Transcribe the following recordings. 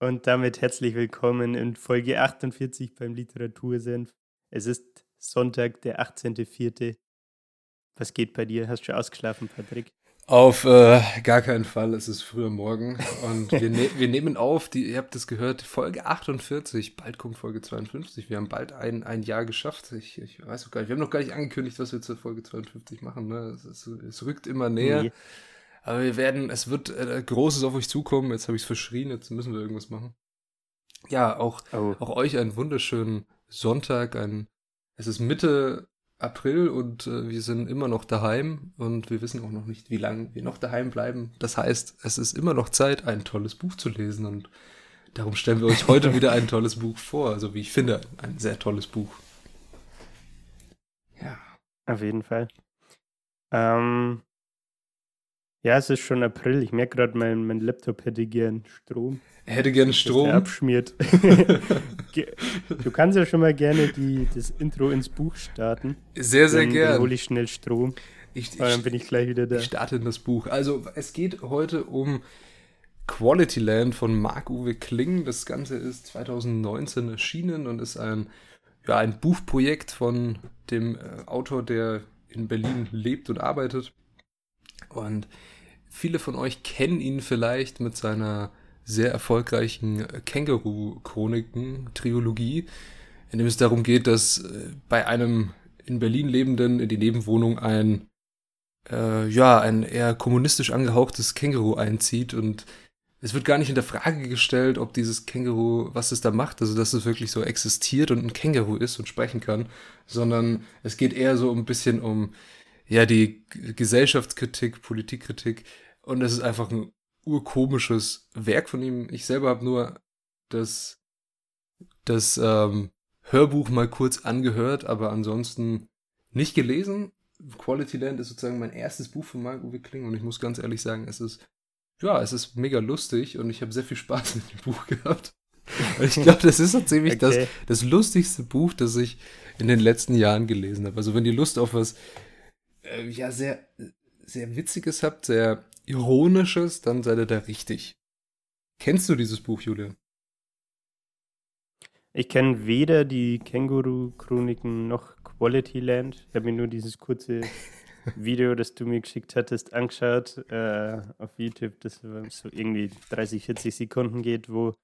Und damit herzlich willkommen in Folge 48 beim Literatursenf. Es ist Sonntag, der 18.04. Was geht bei dir? Hast du schon ausgeschlafen, Patrick? Auf äh, gar keinen Fall. Es ist früher Morgen und wir, ne wir nehmen auf, die, ihr habt es gehört, Folge 48. Bald kommt Folge 52. Wir haben bald ein, ein Jahr geschafft. Ich, ich weiß auch gar nicht. Wir haben noch gar nicht angekündigt, was wir zur Folge 52 machen. Ne? Es, es, es rückt immer näher. Nee. Aber wir werden, es wird äh, Großes auf euch zukommen. Jetzt habe ich es verschrien, jetzt müssen wir irgendwas machen. Ja, auch, oh. auch euch einen wunderschönen Sonntag. Ein, es ist Mitte April und äh, wir sind immer noch daheim und wir wissen auch noch nicht, wie lange wir noch daheim bleiben. Das heißt, es ist immer noch Zeit, ein tolles Buch zu lesen und darum stellen wir euch heute wieder ein tolles Buch vor. Also wie ich finde, ein sehr tolles Buch. Ja. Auf jeden Fall. Ähm, ja, es ist schon April. Ich merke gerade, mein, mein Laptop hätte gern Strom. Er hätte gern Strom. abschmiert. du kannst ja schon mal gerne die, das Intro ins Buch starten. Sehr, sehr gerne. Dann hole ich schnell Strom. Ich, ich, dann bin ich gleich wieder da. Ich starte in das Buch. Also, es geht heute um Quality Land von Marc-Uwe Kling. Das Ganze ist 2019 erschienen und ist ein, ja, ein Buchprojekt von dem äh, Autor, der in Berlin lebt und arbeitet. Und viele von euch kennen ihn vielleicht mit seiner sehr erfolgreichen Känguru-Chroniken-Triologie, in dem es darum geht, dass äh, bei einem in Berlin lebenden in die Nebenwohnung ein äh, ja ein eher kommunistisch angehauchtes Känguru einzieht. Und es wird gar nicht in der Frage gestellt, ob dieses Känguru, was es da macht, also dass es wirklich so existiert und ein Känguru ist und sprechen kann, sondern es geht eher so ein bisschen um ja, die Gesellschaftskritik, Politikkritik. Und es ist einfach ein urkomisches Werk von ihm. Ich selber habe nur das, das ähm, Hörbuch mal kurz angehört, aber ansonsten nicht gelesen. Quality Land ist sozusagen mein erstes Buch von Marc-Uwe Kling und ich muss ganz ehrlich sagen, es ist, ja, es ist mega lustig und ich habe sehr viel Spaß mit dem Buch gehabt. Und ich glaube, das ist so ziemlich okay. das, das lustigste Buch, das ich in den letzten Jahren gelesen habe. Also wenn ihr Lust auf was äh, ja, sehr, sehr Witziges habt, sehr Ironisches, dann seid ihr da richtig. Kennst du dieses Buch, Julian? Ich kenne weder die Känguru-Chroniken noch Quality Land. Ich habe mir nur dieses kurze Video, das du mir geschickt hattest, angeschaut äh, auf YouTube, das so irgendwie 30, 40 Sekunden geht, wo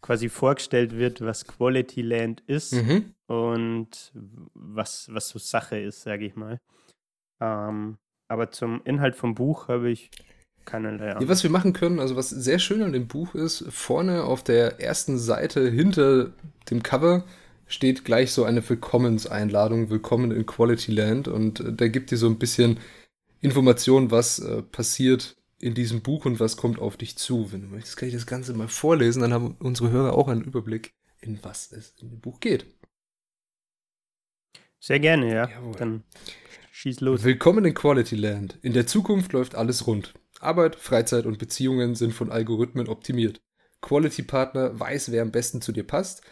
quasi vorgestellt wird, was Quality Land ist mhm. und was, was so Sache ist, sage ich mal. Ähm, aber zum Inhalt vom Buch habe ich keinerlei Ahnung. Ja, was wir machen können, also was sehr schön an dem Buch ist, vorne auf der ersten Seite hinter dem Cover steht gleich so eine Willkommenseinladung, Willkommen in Quality Land und äh, da gibt dir so ein bisschen Information, was äh, passiert in diesem Buch und was kommt auf dich zu. Wenn du möchtest, kann ich das Ganze mal vorlesen, dann haben unsere Hörer auch einen Überblick, in was es in dem Buch geht. Sehr gerne, ja. Jawohl. Dann Schieß los. Willkommen in Quality Land. In der Zukunft läuft alles rund. Arbeit, Freizeit und Beziehungen sind von Algorithmen optimiert. Quality Partner weiß, wer am besten zu dir passt.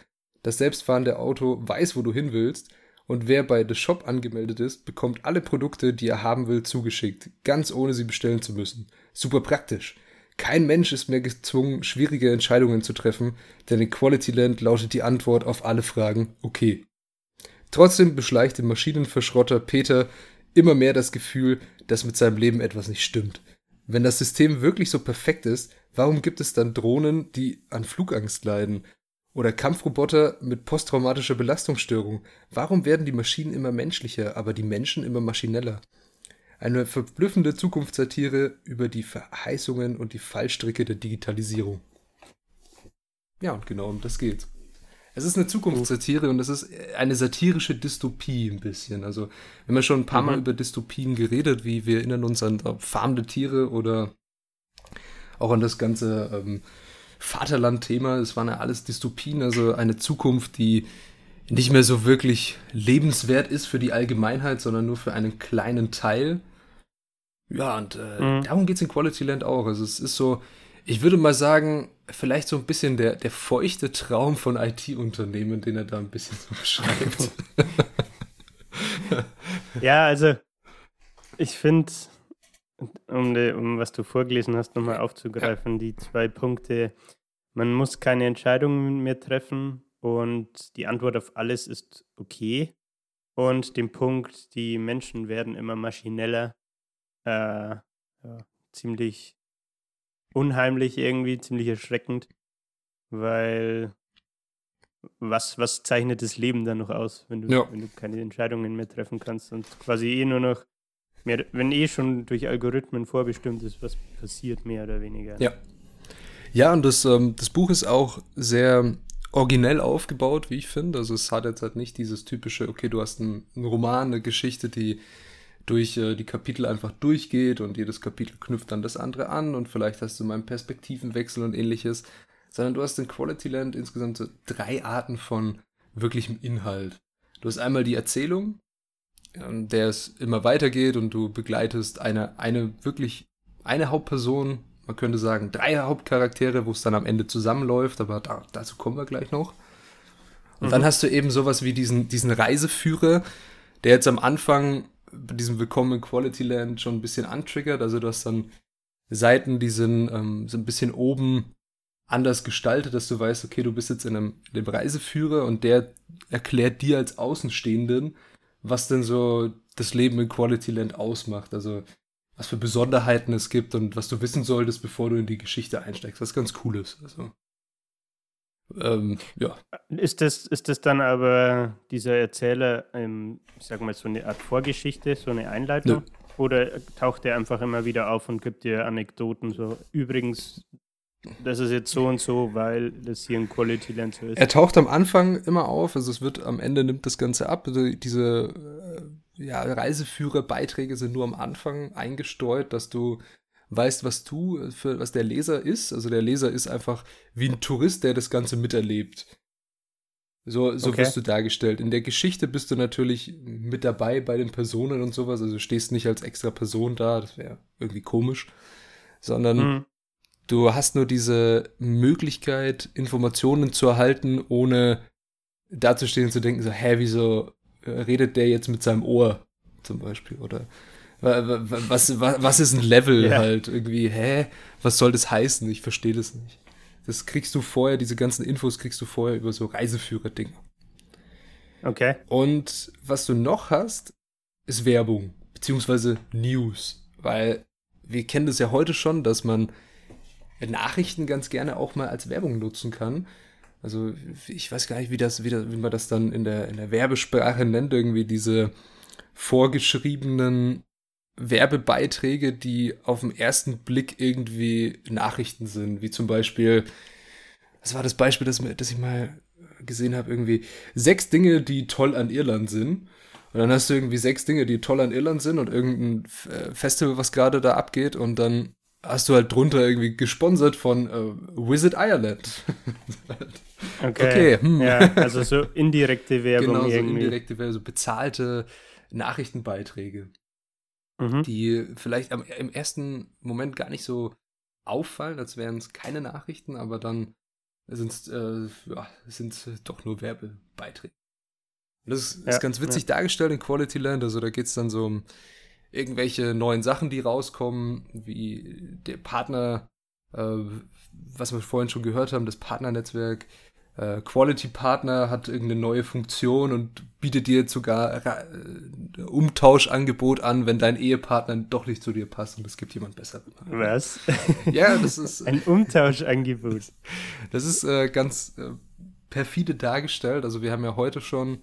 Das selbstfahrende Auto weiß, wo du hin willst. Und wer bei The Shop angemeldet ist, bekommt alle Produkte, die er haben will, zugeschickt. Ganz ohne sie bestellen zu müssen. Super praktisch. Kein Mensch ist mehr gezwungen, schwierige Entscheidungen zu treffen, denn in Quality Land lautet die Antwort auf alle Fragen okay. Trotzdem beschleicht den Maschinenverschrotter Peter immer mehr das Gefühl, dass mit seinem Leben etwas nicht stimmt. Wenn das System wirklich so perfekt ist, warum gibt es dann Drohnen, die an Flugangst leiden? Oder Kampfroboter mit posttraumatischer Belastungsstörung? Warum werden die Maschinen immer menschlicher, aber die Menschen immer maschineller? Eine verblüffende Zukunftssatire über die Verheißungen und die Fallstricke der Digitalisierung. Ja, und genau um das geht's. Es ist eine Zukunftssatire und es ist eine satirische Dystopie ein bisschen. Also, wir haben ja schon ein paar mhm. Mal über Dystopien geredet, wie wir erinnern uns an farmende Tiere oder auch an das ganze ähm, Vaterland-Thema. Es waren ja alles Dystopien, also eine Zukunft, die nicht mehr so wirklich lebenswert ist für die Allgemeinheit, sondern nur für einen kleinen Teil. Ja, und äh, mhm. darum geht es in Quality Land auch. Also es ist so, ich würde mal sagen, vielleicht so ein bisschen der, der feuchte Traum von IT-Unternehmen, den er da ein bisschen so beschreibt. ja, also ich finde, um, um was du vorgelesen hast, nochmal aufzugreifen, ja. die zwei Punkte, man muss keine Entscheidungen mehr treffen und die Antwort auf alles ist okay. Und den Punkt, die Menschen werden immer maschineller, äh, ja, ziemlich unheimlich irgendwie, ziemlich erschreckend, weil was, was zeichnet das Leben dann noch aus, wenn du, ja. wenn du keine Entscheidungen mehr treffen kannst und quasi eh nur noch mehr, wenn eh schon durch Algorithmen vorbestimmt ist, was passiert, mehr oder weniger. Ja. Ja, und das, ähm, das Buch ist auch sehr originell aufgebaut, wie ich finde. Also es hat jetzt halt nicht dieses typische, okay, du hast einen, einen Roman, eine Geschichte, die durch äh, die Kapitel einfach durchgeht und jedes Kapitel knüpft dann das andere an und vielleicht hast du mal einen Perspektivenwechsel und ähnliches, sondern du hast in Quality Land insgesamt so drei Arten von wirklichem Inhalt. Du hast einmal die Erzählung, ähm, der es immer weitergeht und du begleitest eine, eine wirklich, eine Hauptperson, man könnte sagen drei Hauptcharaktere, wo es dann am Ende zusammenläuft, aber da, dazu kommen wir gleich noch. Und mhm. dann hast du eben sowas wie diesen, diesen Reiseführer, der jetzt am Anfang bei diesem Willkommen in Quality Land schon ein bisschen antriggert. Also du hast dann Seiten, die sind ähm, so ein bisschen oben anders gestaltet, dass du weißt, okay, du bist jetzt in einem, in einem Reiseführer und der erklärt dir als Außenstehenden, was denn so das Leben in Quality Land ausmacht. Also was für Besonderheiten es gibt und was du wissen solltest, bevor du in die Geschichte einsteigst. Was ganz cool ist. Also, ähm, ja. Ist das, ist das dann aber dieser Erzähler, ähm, ich sag mal, so eine Art Vorgeschichte, so eine Einleitung? Nö. Oder taucht er einfach immer wieder auf und gibt dir Anekdoten, so übrigens, das ist jetzt so und so, weil das hier ein Quality Land so ist? Er taucht am Anfang immer auf, also es wird am Ende nimmt das Ganze ab. Also diese äh, ja, Reiseführerbeiträge sind nur am Anfang eingestreut, dass du weißt, was du, für, was der Leser ist. Also der Leser ist einfach wie ein Tourist, der das Ganze miterlebt. So, so okay. wirst du dargestellt. In der Geschichte bist du natürlich mit dabei bei den Personen und sowas. Also du stehst nicht als extra Person da, das wäre irgendwie komisch, sondern mhm. du hast nur diese Möglichkeit, Informationen zu erhalten, ohne dazustehen und zu denken, so, hä, wieso redet der jetzt mit seinem Ohr zum Beispiel? Oder was, was, was ist ein Level ja. halt irgendwie? Hä? Was soll das heißen? Ich verstehe das nicht. Das kriegst du vorher, diese ganzen Infos kriegst du vorher über so Reiseführer-Dinge. Okay. Und was du noch hast, ist Werbung, beziehungsweise News. Weil wir kennen das ja heute schon, dass man Nachrichten ganz gerne auch mal als Werbung nutzen kann. Also ich weiß gar nicht, wie, das, wie, das, wie man das dann in der, in der Werbesprache nennt, irgendwie diese vorgeschriebenen Werbebeiträge, die auf den ersten Blick irgendwie Nachrichten sind, wie zum Beispiel, was war das Beispiel, das, das ich mal gesehen habe, irgendwie sechs Dinge, die toll an Irland sind. Und dann hast du irgendwie sechs Dinge, die toll an Irland sind und irgendein äh, Festival, was gerade da abgeht und dann hast du halt drunter irgendwie gesponsert von äh, Visit Ireland. okay. okay hm. Ja, also so indirekte Werbung. Genau, so irgendwie. indirekte Werbung, so bezahlte Nachrichtenbeiträge mhm. die vielleicht am, im ersten Moment gar nicht so auffallen, als wären es keine Nachrichten, aber dann sind es äh, ja, doch nur Werbebeiträge. Und das ist, ja, ist ganz witzig ja. dargestellt in Quality Land. Also da geht es dann so um irgendwelche neuen Sachen, die rauskommen, wie der Partner, äh, was wir vorhin schon gehört haben, das Partnernetzwerk äh, Quality Partner hat irgendeine neue Funktion und bietet dir sogar äh, Umtauschangebot an, wenn dein Ehepartner doch nicht zu dir passt und es gibt jemand besseren. Was? Ja, das ist ein Umtauschangebot. Das ist äh, ganz äh, perfide dargestellt. Also wir haben ja heute schon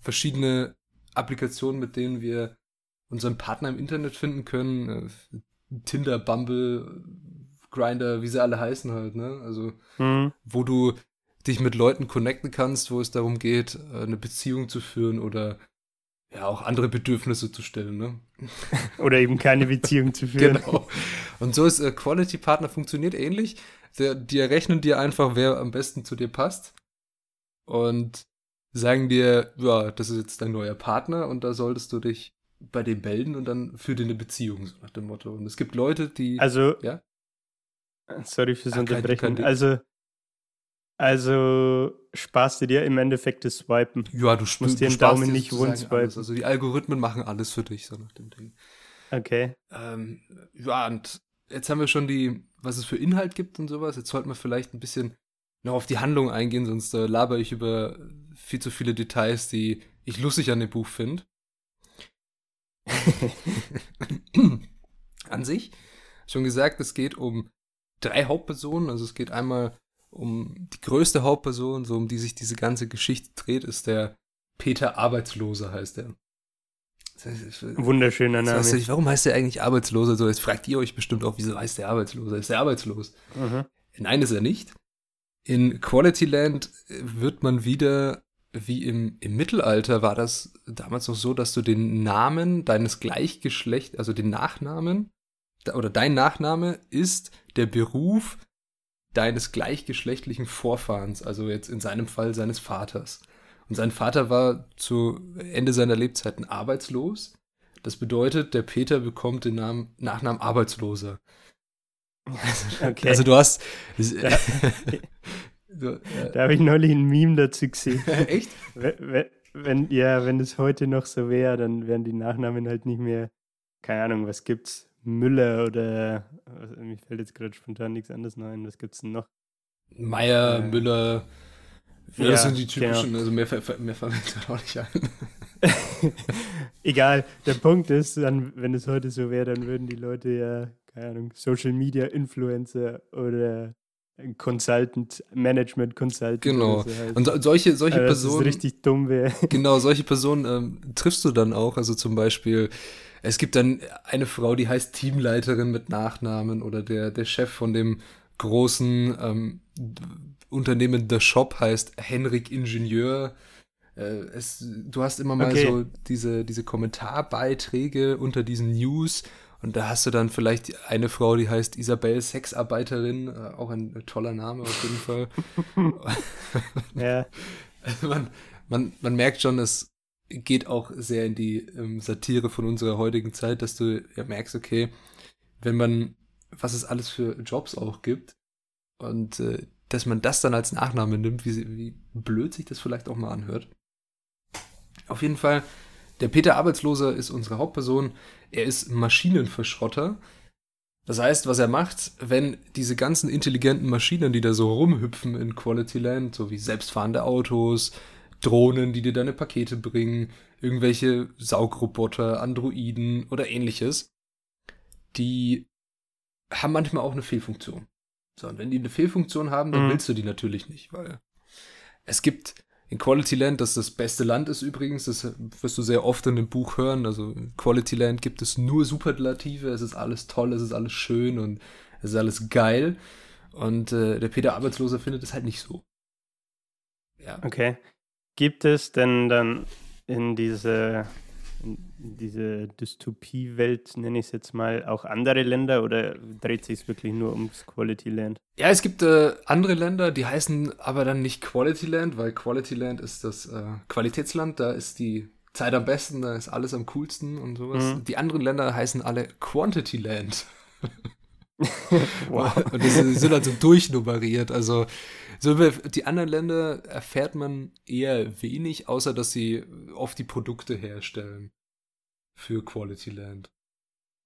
verschiedene Applikationen, mit denen wir unseren Partner im Internet finden können. Äh, Tinder, Bumble, Grinder, wie sie alle heißen halt, ne? Also, mhm. wo du dich mit Leuten connecten kannst, wo es darum geht, äh, eine Beziehung zu führen oder ja auch andere Bedürfnisse zu stellen, ne? Oder eben keine Beziehung zu führen. Genau. Und so ist äh, Quality Partner funktioniert ähnlich. Der, die errechnen dir einfach, wer am besten zu dir passt. Und sagen dir, ja, das ist jetzt dein neuer Partner und da solltest du dich bei dem melden und dann für dir eine Beziehung, so nach dem Motto. Und es gibt Leute, die. Also, ja? sorry fürs kein- Unterbrechen. kein- also, also sparst du dir im Endeffekt das Swipen. Ja, du Musst dir den Daumen nicht rundswipen. alles. Also die Algorithmen machen alles für dich, so nach dem Ding. Okay. Ähm, ja, und jetzt haben wir schon die, was es für Inhalt gibt und sowas. Jetzt sollten wir vielleicht ein bisschen noch auf die Handlung eingehen, sonst äh, laber ich über viel zu viele Details, die ich lustig an dem Buch finde. an sich, schon gesagt, es geht um drei Hauptpersonen. Also es geht einmal um die größte Hauptperson, so um die sich diese ganze Geschichte dreht, ist der Peter Arbeitslose, heißt er. Das heißt, Wunderschöner Name. du dich, warum heißt der eigentlich Arbeitsloser? So, jetzt fragt ihr euch bestimmt auch, wieso heißt der Arbeitsloser? Ist der arbeitslos? Mhm. Nein, ist er nicht. In Quality Land wird man wieder, wie im, im Mittelalter war das damals noch so, dass du den Namen deines Gleichgeschlecht, also den Nachnamen, oder dein Nachname ist der Beruf deines gleichgeschlechtlichen Vorfahrens, also jetzt in seinem Fall seines Vaters. Und sein Vater war zu Ende seiner Lebzeiten arbeitslos. Das bedeutet, der Peter bekommt den Namen, Nachnamen Arbeitsloser. Okay. Also du hast. Ja. du, äh, da habe ich neulich ein Meme dazu gesehen. echt? We- we- Wenn, ja, wenn es heute noch so wäre, dann wären die Nachnamen halt nicht mehr, keine Ahnung, was gibt's? Müller oder was- mir fällt jetzt gerade spontan nichts anderes ein. Was gibt's denn noch? Meier, Äh, Müller. Ja, das sind die typischen, genau. also mehr, mehr fallen mir auch nicht ein. Egal, der Punkt ist, dann, wenn es heute so wäre, dann würden die Leute ja, keine Ahnung, Social Media Influencer oder Consultant, Management Consultant. Genau. So heißen. Und so, solche, solche also, Personen. richtig dumm wäre. Genau, solche Personen ähm, triffst du dann auch. Also zum Beispiel, es gibt dann eine Frau, die heißt Teamleiterin mit Nachnamen oder der, der Chef von dem großen ähm, Unternehmen The Shop heißt Henrik Ingenieur. Äh, es, du hast immer mal Okay. so diese, diese Kommentarbeiträge unter diesen News. Und da hast du dann vielleicht eine Frau, die heißt Isabel Sexarbeiterin, äh, auch ein toller Name auf jeden Fall. ja, Also man, man, man merkt schon, es geht auch sehr in die ähm, Satire von unserer heutigen Zeit, dass du ja merkst, okay, wenn man, was es alles für Jobs auch gibt und äh, dass man das dann als Nachname nimmt, wie, wie blöd sich das vielleicht auch mal anhört. Auf jeden Fall, der Peter Arbeitsloser ist unsere Hauptperson. Er ist Maschinenverschrotter. Das heißt, was er macht, wenn diese ganzen intelligenten Maschinen, die da so rumhüpfen in Quality Land, so wie selbstfahrende Autos, Drohnen, die dir deine Pakete bringen, irgendwelche Saugroboter, Androiden oder ähnliches, die haben manchmal auch eine Fehlfunktion. So, und wenn die eine Fehlfunktion haben, dann Mhm. willst du die natürlich nicht, weil es gibt in Quality Land, das das beste Land ist übrigens, das wirst du sehr oft in dem Buch hören. Also in Quality Land gibt es nur Superlative, es ist alles toll, es ist alles schön und es ist alles geil. Und äh, der Peter Arbeitsloser findet es halt nicht so. Ja. okay. Gibt es denn dann in diese, diese Dystopie-Welt, nenne ich es jetzt mal, auch andere Länder oder dreht sich es wirklich nur ums Quality Land? Ja, es gibt äh, andere Länder, die heißen aber dann nicht Quality Land, weil Quality Land ist das äh, Qualitätsland, da ist die Zeit am besten, da ist alles am coolsten und sowas. Mhm. Die anderen Länder heißen alle Quantity Land. Wow. Und das sind also durchnummeriert. Also so über die anderen Länder erfährt man eher wenig, außer dass sie oft die Produkte herstellen für Quality Land.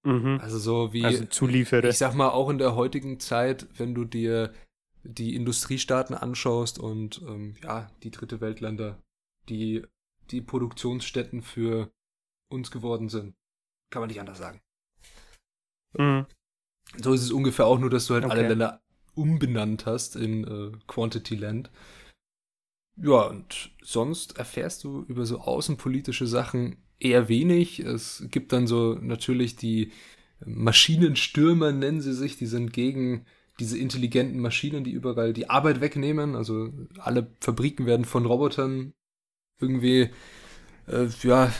Mhm. Also so wie Also Zulieferer. ich sag mal, auch in der heutigen Zeit, wenn du dir die Industriestaaten anschaust und ähm, ja, die dritte Weltländer, die die Produktionsstätten für uns geworden sind. Kann man nicht anders sagen. Mhm. So ist es ungefähr auch nur, dass du halt alle Okay. Länder umbenannt hast in äh, Quantity Land. Ja, und sonst erfährst du über so außenpolitische Sachen eher wenig. Es gibt dann so natürlich die Maschinenstürmer, nennen sie sich, die sind gegen diese intelligenten Maschinen, die überall die Arbeit wegnehmen. Also alle Fabriken werden von Robotern irgendwie, äh, ja,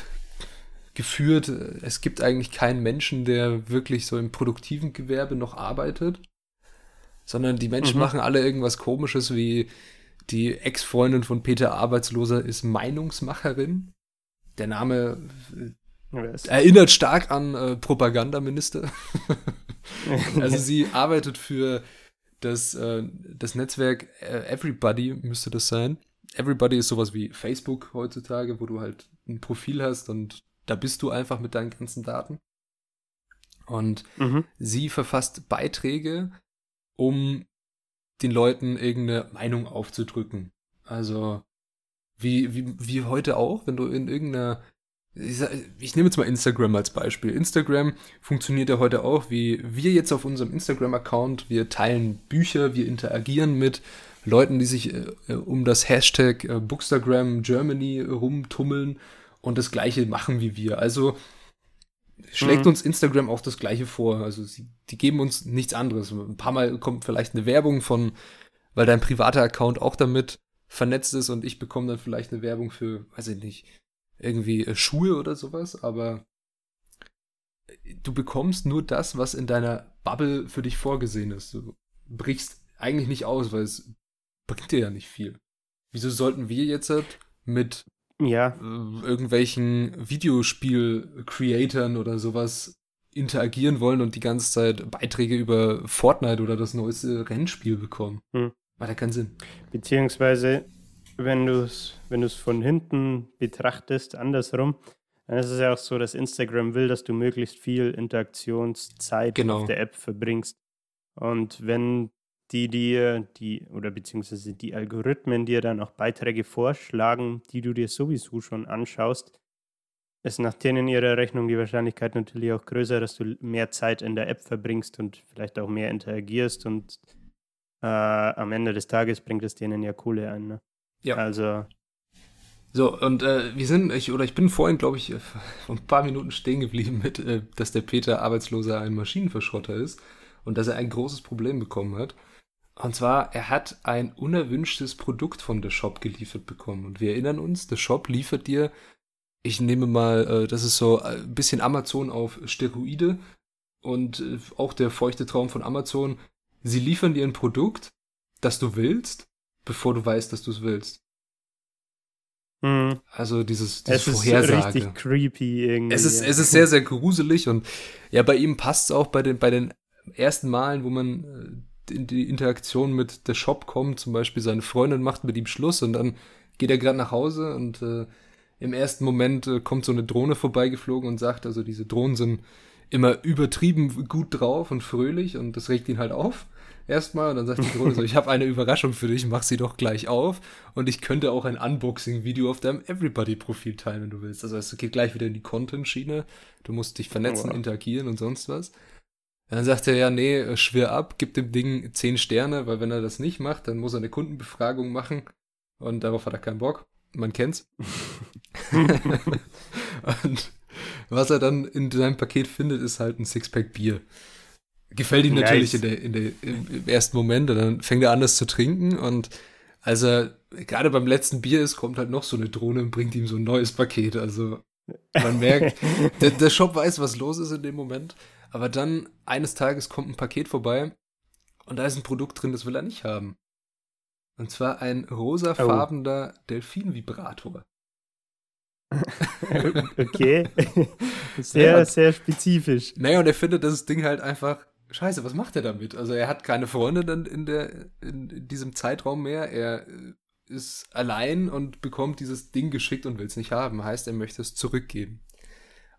geführt. Es gibt eigentlich keinen Menschen, der wirklich so im produktiven Gewerbe noch arbeitet, sondern die Menschen mhm. machen alle irgendwas Komisches wie die Ex-Freundin von Peter Arbeitsloser ist Meinungsmacherin. Der Name äh, erinnert stark an äh, Propagandaminister. also sie arbeitet für das, äh, das Netzwerk äh, Everybody, müsste das sein. Everybody ist sowas wie Facebook heutzutage, wo du halt ein Profil hast und da bist du einfach mit deinen ganzen Daten. Und mhm. sie verfasst Beiträge, um den Leuten irgendeine Meinung aufzudrücken. Also wie, wie, wie heute auch, wenn du in irgendeiner ich, sag, ich, nehme jetzt mal Instagram als Beispiel. Instagram funktioniert ja heute auch, wie wir jetzt auf unserem Instagram-Account, wir teilen Bücher, wir interagieren mit Leuten, die sich äh, um das Hashtag äh, Bookstagram Germany rumtummeln und das gleiche machen wie wir. Also schlägt mhm. uns Instagram auch das gleiche vor. Also sie, die geben uns nichts anderes. Ein paar Mal kommt vielleicht eine Werbung von, weil dein privater Account auch damit vernetzt ist und ich bekomme dann vielleicht eine Werbung für, weiß ich nicht, irgendwie äh, Schuhe oder sowas, aber du bekommst nur das, was in deiner Bubble für dich vorgesehen ist. Du brichst eigentlich nicht aus, weil es bringt dir ja nicht viel. Wieso sollten wir jetzt halt mit ja. Äh, irgendwelchen Videospiel-Creatoren oder sowas interagieren wollen und die ganze Zeit Beiträge über Fortnite oder das neueste Rennspiel bekommen? Hm. Macht ja keinen Sinn. Beziehungsweise wenn du es wenn von hinten betrachtest, andersrum, dann ist es ja auch so, dass Instagram will, dass du möglichst viel Interaktionszeit genau. auf der App verbringst. Und wenn die dir, die, oder beziehungsweise die Algorithmen dir dann auch Beiträge vorschlagen, die du dir sowieso schon anschaust, ist nach denen ihrer Rechnung die Wahrscheinlichkeit natürlich auch größer, dass du mehr Zeit in der App verbringst und vielleicht auch mehr interagierst und äh, am Ende des Tages bringt es denen ja Kohle ein. Ne? Ja. Also. So, und äh, wir sind, ich, oder ich bin vorhin, glaube ich, vor ein paar Minuten stehen geblieben mit, äh, dass der Peter Arbeitsloser ein Maschinenverschrotter ist und dass er ein großes Problem bekommen hat. Und zwar, er hat ein unerwünschtes Produkt von The Shop geliefert bekommen. Und wir erinnern uns, The Shop liefert dir, ich nehme mal, äh, das ist so ein bisschen Amazon auf Steroide und äh, auch der feuchte Traum von Amazon. Sie liefern dir ein Produkt, das du willst, bevor du weißt, dass du es willst. Mhm. Also dieses, dieses es Vorhersage. ist richtig creepy irgendwie. Es ist, es ist sehr, sehr gruselig und ja, bei ihm passt es auch bei den, bei den ersten Malen, wo man äh, in die Interaktion mit der Shop kommt, zum Beispiel seine Freundin macht mit ihm Schluss und dann geht er gerade nach Hause und äh, im ersten Moment äh, kommt so eine Drohne vorbeigeflogen und sagt, also diese Drohnen sind immer übertrieben gut drauf und fröhlich und das regt ihn halt auf erstmal und dann sagt die Drohne so, ich habe eine Überraschung für dich, mach sie doch gleich auf und ich könnte auch ein Unboxing-Video auf deinem Everybody-Profil teilen, wenn du willst. Also es geht gleich wieder in die Content-Schiene, du musst dich vernetzen, oh, wow. interagieren und sonst was. Und dann sagt er, ja, nee, äh, schwer ab, gib dem Ding 10 Sterne, weil wenn er das nicht macht, dann muss er eine Kundenbefragung machen und darauf hat er keinen Bock. Man kennt's. und was er dann in seinem Paket findet, ist halt ein Sixpack Bier. Gefällt ihm natürlich in der, in der, im ersten Moment und dann fängt er an, das zu trinken und als er gerade beim letzten Bier ist, kommt halt noch so eine Drohne und bringt ihm so ein neues Paket. Also man merkt, der, der Shop weiß, was los ist in dem Moment. Aber dann eines Tages kommt ein Paket vorbei und da ist ein Produkt drin, das will er nicht haben. Und zwar ein rosafarbener oh. Delfin-Vibrator. okay. Sehr, sehr spezifisch. Naja, und er findet das Ding halt einfach Scheiße, was macht er damit? Also er hat keine Freunde dann in, der, in diesem Zeitraum mehr. Er ist allein und bekommt dieses Ding geschickt und will es nicht haben. Heißt, er möchte es zurückgeben.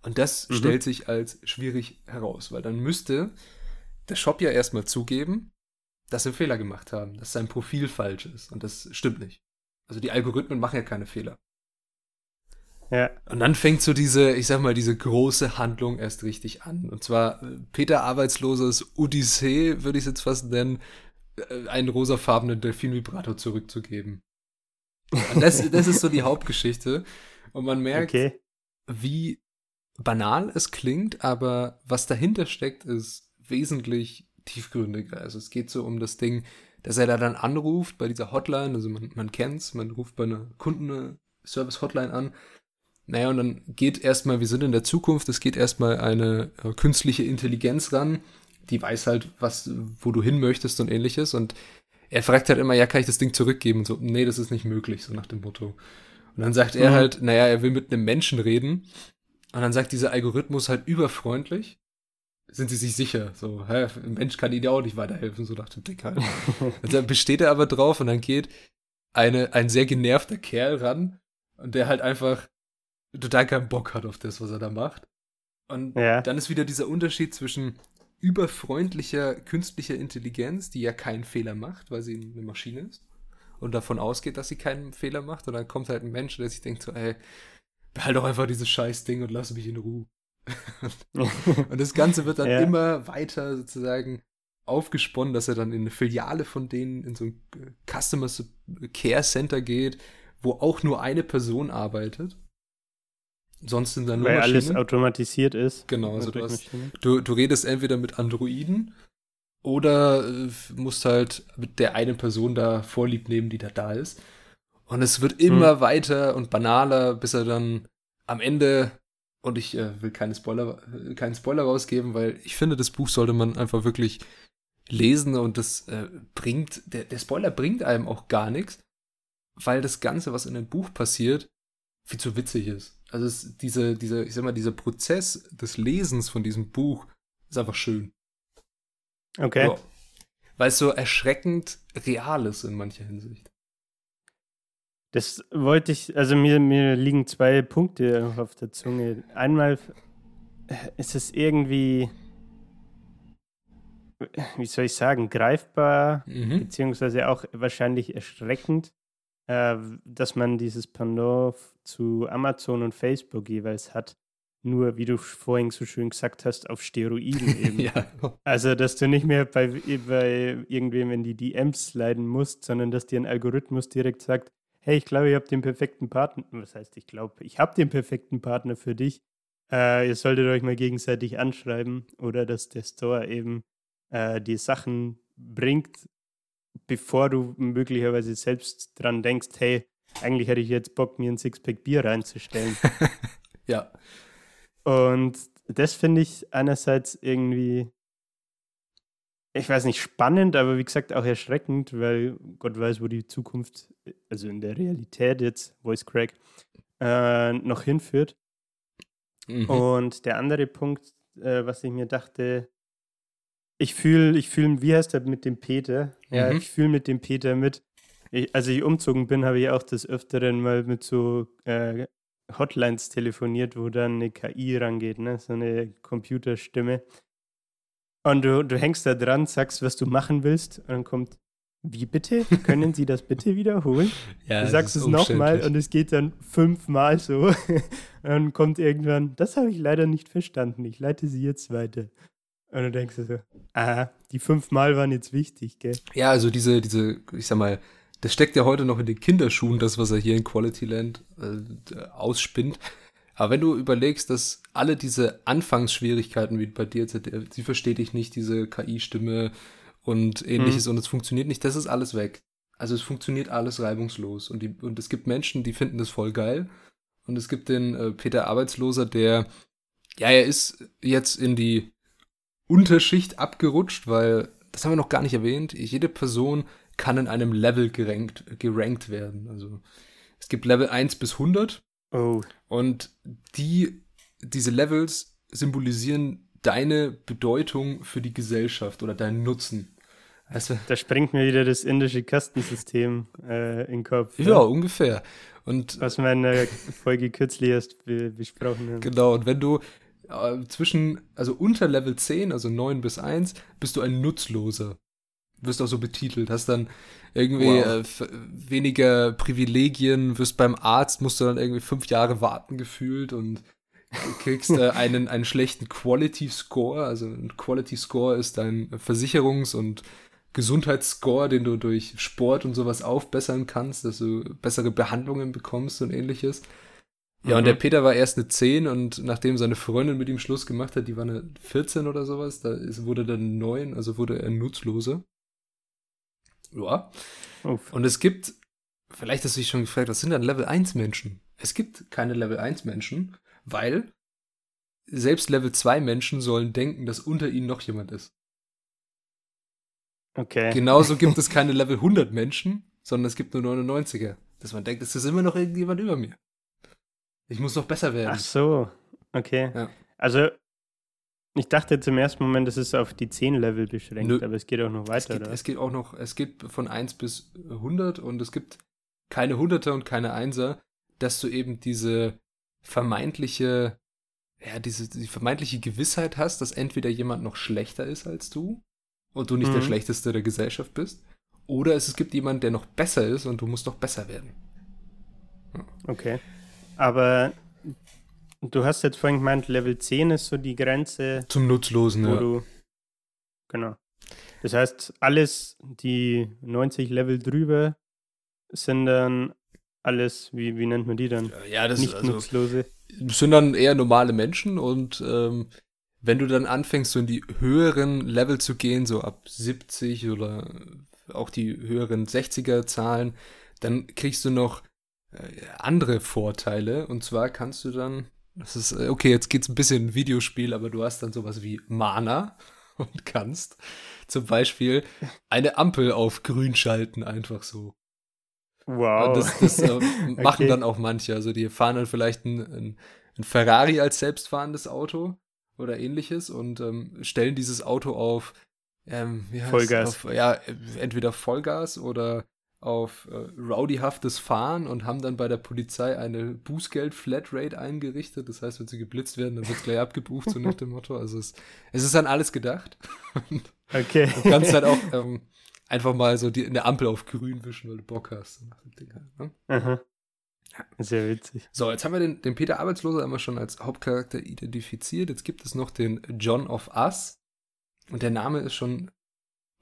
Und das mhm. stellt sich als schwierig heraus, weil dann müsste der Shop ja erstmal zugeben, dass sie Fehler gemacht haben, dass sein Profil falsch ist. Und das stimmt nicht. Also die Algorithmen machen ja keine Fehler. Ja. Und dann fängt so diese, ich sag mal, diese große Handlung erst richtig an. Und zwar äh, Peter Arbeitsloses Odyssee, würde ich es jetzt fast nennen, äh, einen rosafarbenen Delfin-Vibrator zurückzugeben. Und das, das ist so die Hauptgeschichte. Und man merkt, okay. wie banal es klingt, aber was dahinter steckt, ist wesentlich tiefgründiger. Also es geht so um das Ding, dass er da dann anruft bei dieser Hotline, also man, man kennt's, man ruft bei einer Kundenservice-Hotline an Naja, und dann geht erstmal, wir sind in der Zukunft, es geht erstmal eine äh, künstliche Intelligenz ran, die weiß halt, was, wo du hin möchtest und ähnliches. Und er fragt halt immer, ja, kann ich das Ding zurückgeben? Und so, nee, das ist nicht möglich, so nach dem Motto. Und dann sagt er Mhm. halt, naja, er will mit einem Menschen reden. Und dann sagt dieser Algorithmus halt überfreundlich. Sind Sie sich sicher? So, hä, ein Mensch kann Ihnen ja auch nicht weiterhelfen, so nach dem Dick halt. Und dann besteht er aber drauf und dann geht eine, ein sehr genervter Kerl ran und der halt einfach total keinen Bock hat auf das, was er da macht. Und Ja. dann ist wieder dieser Unterschied zwischen überfreundlicher künstlicher Intelligenz, die ja keinen Fehler macht, weil sie eine Maschine ist und davon ausgeht, dass sie keinen Fehler macht. Und dann kommt halt ein Mensch, der sich denkt so, ey, behalt doch einfach dieses scheiß Ding und lass mich in Ruhe. Und das Ganze wird dann Ja. immer weiter sozusagen aufgesponnen, dass er dann in eine Filiale von denen in so ein Customer Care Center geht, wo auch nur eine Person arbeitet. Sonst sind dann nur Weil alles Maschinen. automatisiert ist. Genau, also du hast-. Du, du redest entweder mit Androiden oder äh, musst halt mit der einen Person da vorlieb nehmen, die da da ist. Und es wird immer weiter und banaler, bis er dann am Ende, und ich äh, will keine Spoiler, äh, keinen Spoiler rausgeben, weil ich finde, das Buch sollte man einfach wirklich lesen und das äh, bringt, der, der Spoiler bringt einem auch gar nichts, weil das Ganze, was in dem Buch passiert, viel zu witzig ist. Also es, diese, diese, ich sag mal, dieser Prozess des Lesens von diesem Buch ist einfach schön. Okay. Ja. Weil es so erschreckend real ist in mancher Hinsicht. Das wollte ich, also mir, mir liegen zwei Punkte auf der Zunge. Einmal äh, ist es irgendwie, wie soll ich sagen, greifbar, Mhm. beziehungsweise auch wahrscheinlich erschreckend, äh, dass man dieses Pendant zu Amazon und Facebook jeweils hat. Nur, wie du vorhin so schön gesagt hast, auf Steroiden eben. ja. Also, dass du nicht mehr bei, bei irgendwem in die DMs leiden musst, sondern dass dir ein Algorithmus direkt sagt, hey, ich glaube, ich habe den perfekten Partner. Was heißt, ich glaube, ich habe den perfekten Partner für dich. Äh, ihr solltet euch mal gegenseitig anschreiben. Oder dass der Store eben äh, die Sachen bringt, bevor du möglicherweise selbst dran denkst, hey, eigentlich hätte ich jetzt Bock, mir ein Sixpack Bier reinzustellen. ja. Und das finde ich einerseits irgendwie, ich weiß nicht, spannend, aber wie gesagt auch erschreckend, weil Gott weiß, wo die Zukunft, also in der Realität jetzt, Voice Crack, äh, noch hinführt. Mhm. Und der andere Punkt, äh, was ich mir dachte, ich fühle, ich fühle, wie heißt der mit dem Peter? Ja, Mhm. ich fühle mit dem Peter mit. Ich, als ich umzogen bin, habe ich auch des Öfteren mal mit so äh, Hotlines telefoniert, wo dann eine KI rangeht, ne? so eine Computerstimme. Und du, du hängst da dran, sagst, was du machen willst, und dann kommt, wie bitte? Können Sie das bitte wiederholen? ja, Du sagst es nochmal und es geht dann fünfmal so. Und dann kommt irgendwann, das habe ich leider nicht verstanden. Ich leite sie jetzt weiter. Und du denkst dir so, ah, die fünfmal waren jetzt wichtig, gell? Ja, also diese, diese, ich sag mal, das steckt ja heute noch in den Kinderschuhen, das, was er hier in Quality Land äh, ausspinnt. Aber wenn du überlegst, dass alle diese Anfangsschwierigkeiten, wie bei dir, äh, sie versteht dich nicht, diese KI-Stimme und ähnliches, und es funktioniert nicht, das ist alles weg. Also es funktioniert alles reibungslos. Und, die, und es gibt Menschen, die finden das voll geil. Und es gibt den äh, Peter Arbeitsloser, der, ja, er ist jetzt in die Unterschicht abgerutscht, weil, das haben wir noch gar nicht erwähnt, jede Person kann in einem Level gerankt, gerankt werden. Also es gibt Level 1 bis 100 Oh, und die, diese Levels symbolisieren deine Bedeutung für die Gesellschaft oder deinen Nutzen. Also, da springt mir wieder das indische Kastensystem äh, in den Kopf. ja, ungefähr. Und Was wir in der Folge kürzlich erst be besprochen haben. Genau, und wenn du äh, zwischen, also unter Level 10, also 9 bis 1, bist du ein Nutzloser. Wirst auch so betitelt, hast dann irgendwie Wow. äh, weniger Privilegien, wirst beim Arzt, musst du dann irgendwie fünf Jahre warten gefühlt und kriegst äh, einen, einen schlechten Quality Score. Also ein Quality Score ist dein Versicherungs- und Gesundheitsscore, den du durch Sport und sowas aufbessern kannst, dass du bessere Behandlungen bekommst und ähnliches. Ja, und Mhm. der Peter war erst eine 10 und nachdem seine Freundin mit ihm Schluss gemacht hat, die war eine 14 oder sowas, da ist, wurde dann 9, also wurde er nutzloser. Ja. Uff. Und es gibt vielleicht hast du dich schon gefragt, was sind dann Level 1 Menschen? Es gibt keine Level 1 Menschen, weil selbst Level 2 Menschen sollen denken, dass unter ihnen noch jemand ist. Okay. Genauso gibt es keine Level 100 Menschen, sondern es gibt nur 99er. Dass man denkt, es ist immer noch irgendjemand über mir. Ich muss noch besser werden. Ach so, okay. Ja. Also, ich dachte zum ersten Moment, das ist auf die 10 Level beschränkt, Nö. aber es geht auch noch es, weiter, geht, oder? es geht auch noch, es geht von 1 bis 100 und es gibt keine Hunderter und keine Einser, dass du eben diese vermeintliche, ja, diese die vermeintliche Gewissheit hast, dass entweder jemand noch schlechter ist als du und du nicht der Mhm. Schlechteste der Gesellschaft bist, oder es gibt jemanden, der noch besser ist und du musst noch besser werden. Okay. Aber du hast jetzt vorhin gemeint, Level 10 ist so die Grenze, Zum Nutzlosen, wo du. Genau. Das heißt, alles, die 90 Level drüber, sind dann alles, wie, wie nennt man die dann? Ja, das Nicht also, nutzlose. sind dann eher normale Menschen und ähm, wenn du dann anfängst, so in die höheren Level zu gehen, so ab 70 oder auch die höheren 60er Zahlen, dann kriegst du noch andere Vorteile und zwar kannst du dann, das ist, äh, okay, jetzt geht's ein bisschen Videospiel, aber du hast dann sowas wie Mana und kannst zum Beispiel eine Ampel auf grün schalten, einfach so. Wow. Und das, das äh, machen Okay. dann auch manche. Also die fahren dann vielleicht ein, ein, ein Ferrari als selbstfahrendes Auto oder ähnliches und ähm, stellen dieses Auto auf ähm, Vollgas. Auf, ja, entweder Vollgas oder auf äh, rowdyhaftes Fahren und haben dann bei der Polizei eine Bußgeld-Flatrate eingerichtet. Das heißt, wenn sie geblitzt werden, dann wird gleich abgebucht, so nach dem Motto. Also es, es ist an alles gedacht. Okay. du kannst halt auch ähm, einfach mal so die, eine Ampel auf grün wischen, weil du Bock hast. Nach dem Ding halt, ne? Aha. Sehr witzig. So, jetzt haben wir den, den Peter Arbeitsloser immer schon als Hauptcharakter identifiziert. Jetzt gibt es noch den John of Us. Und der Name ist schon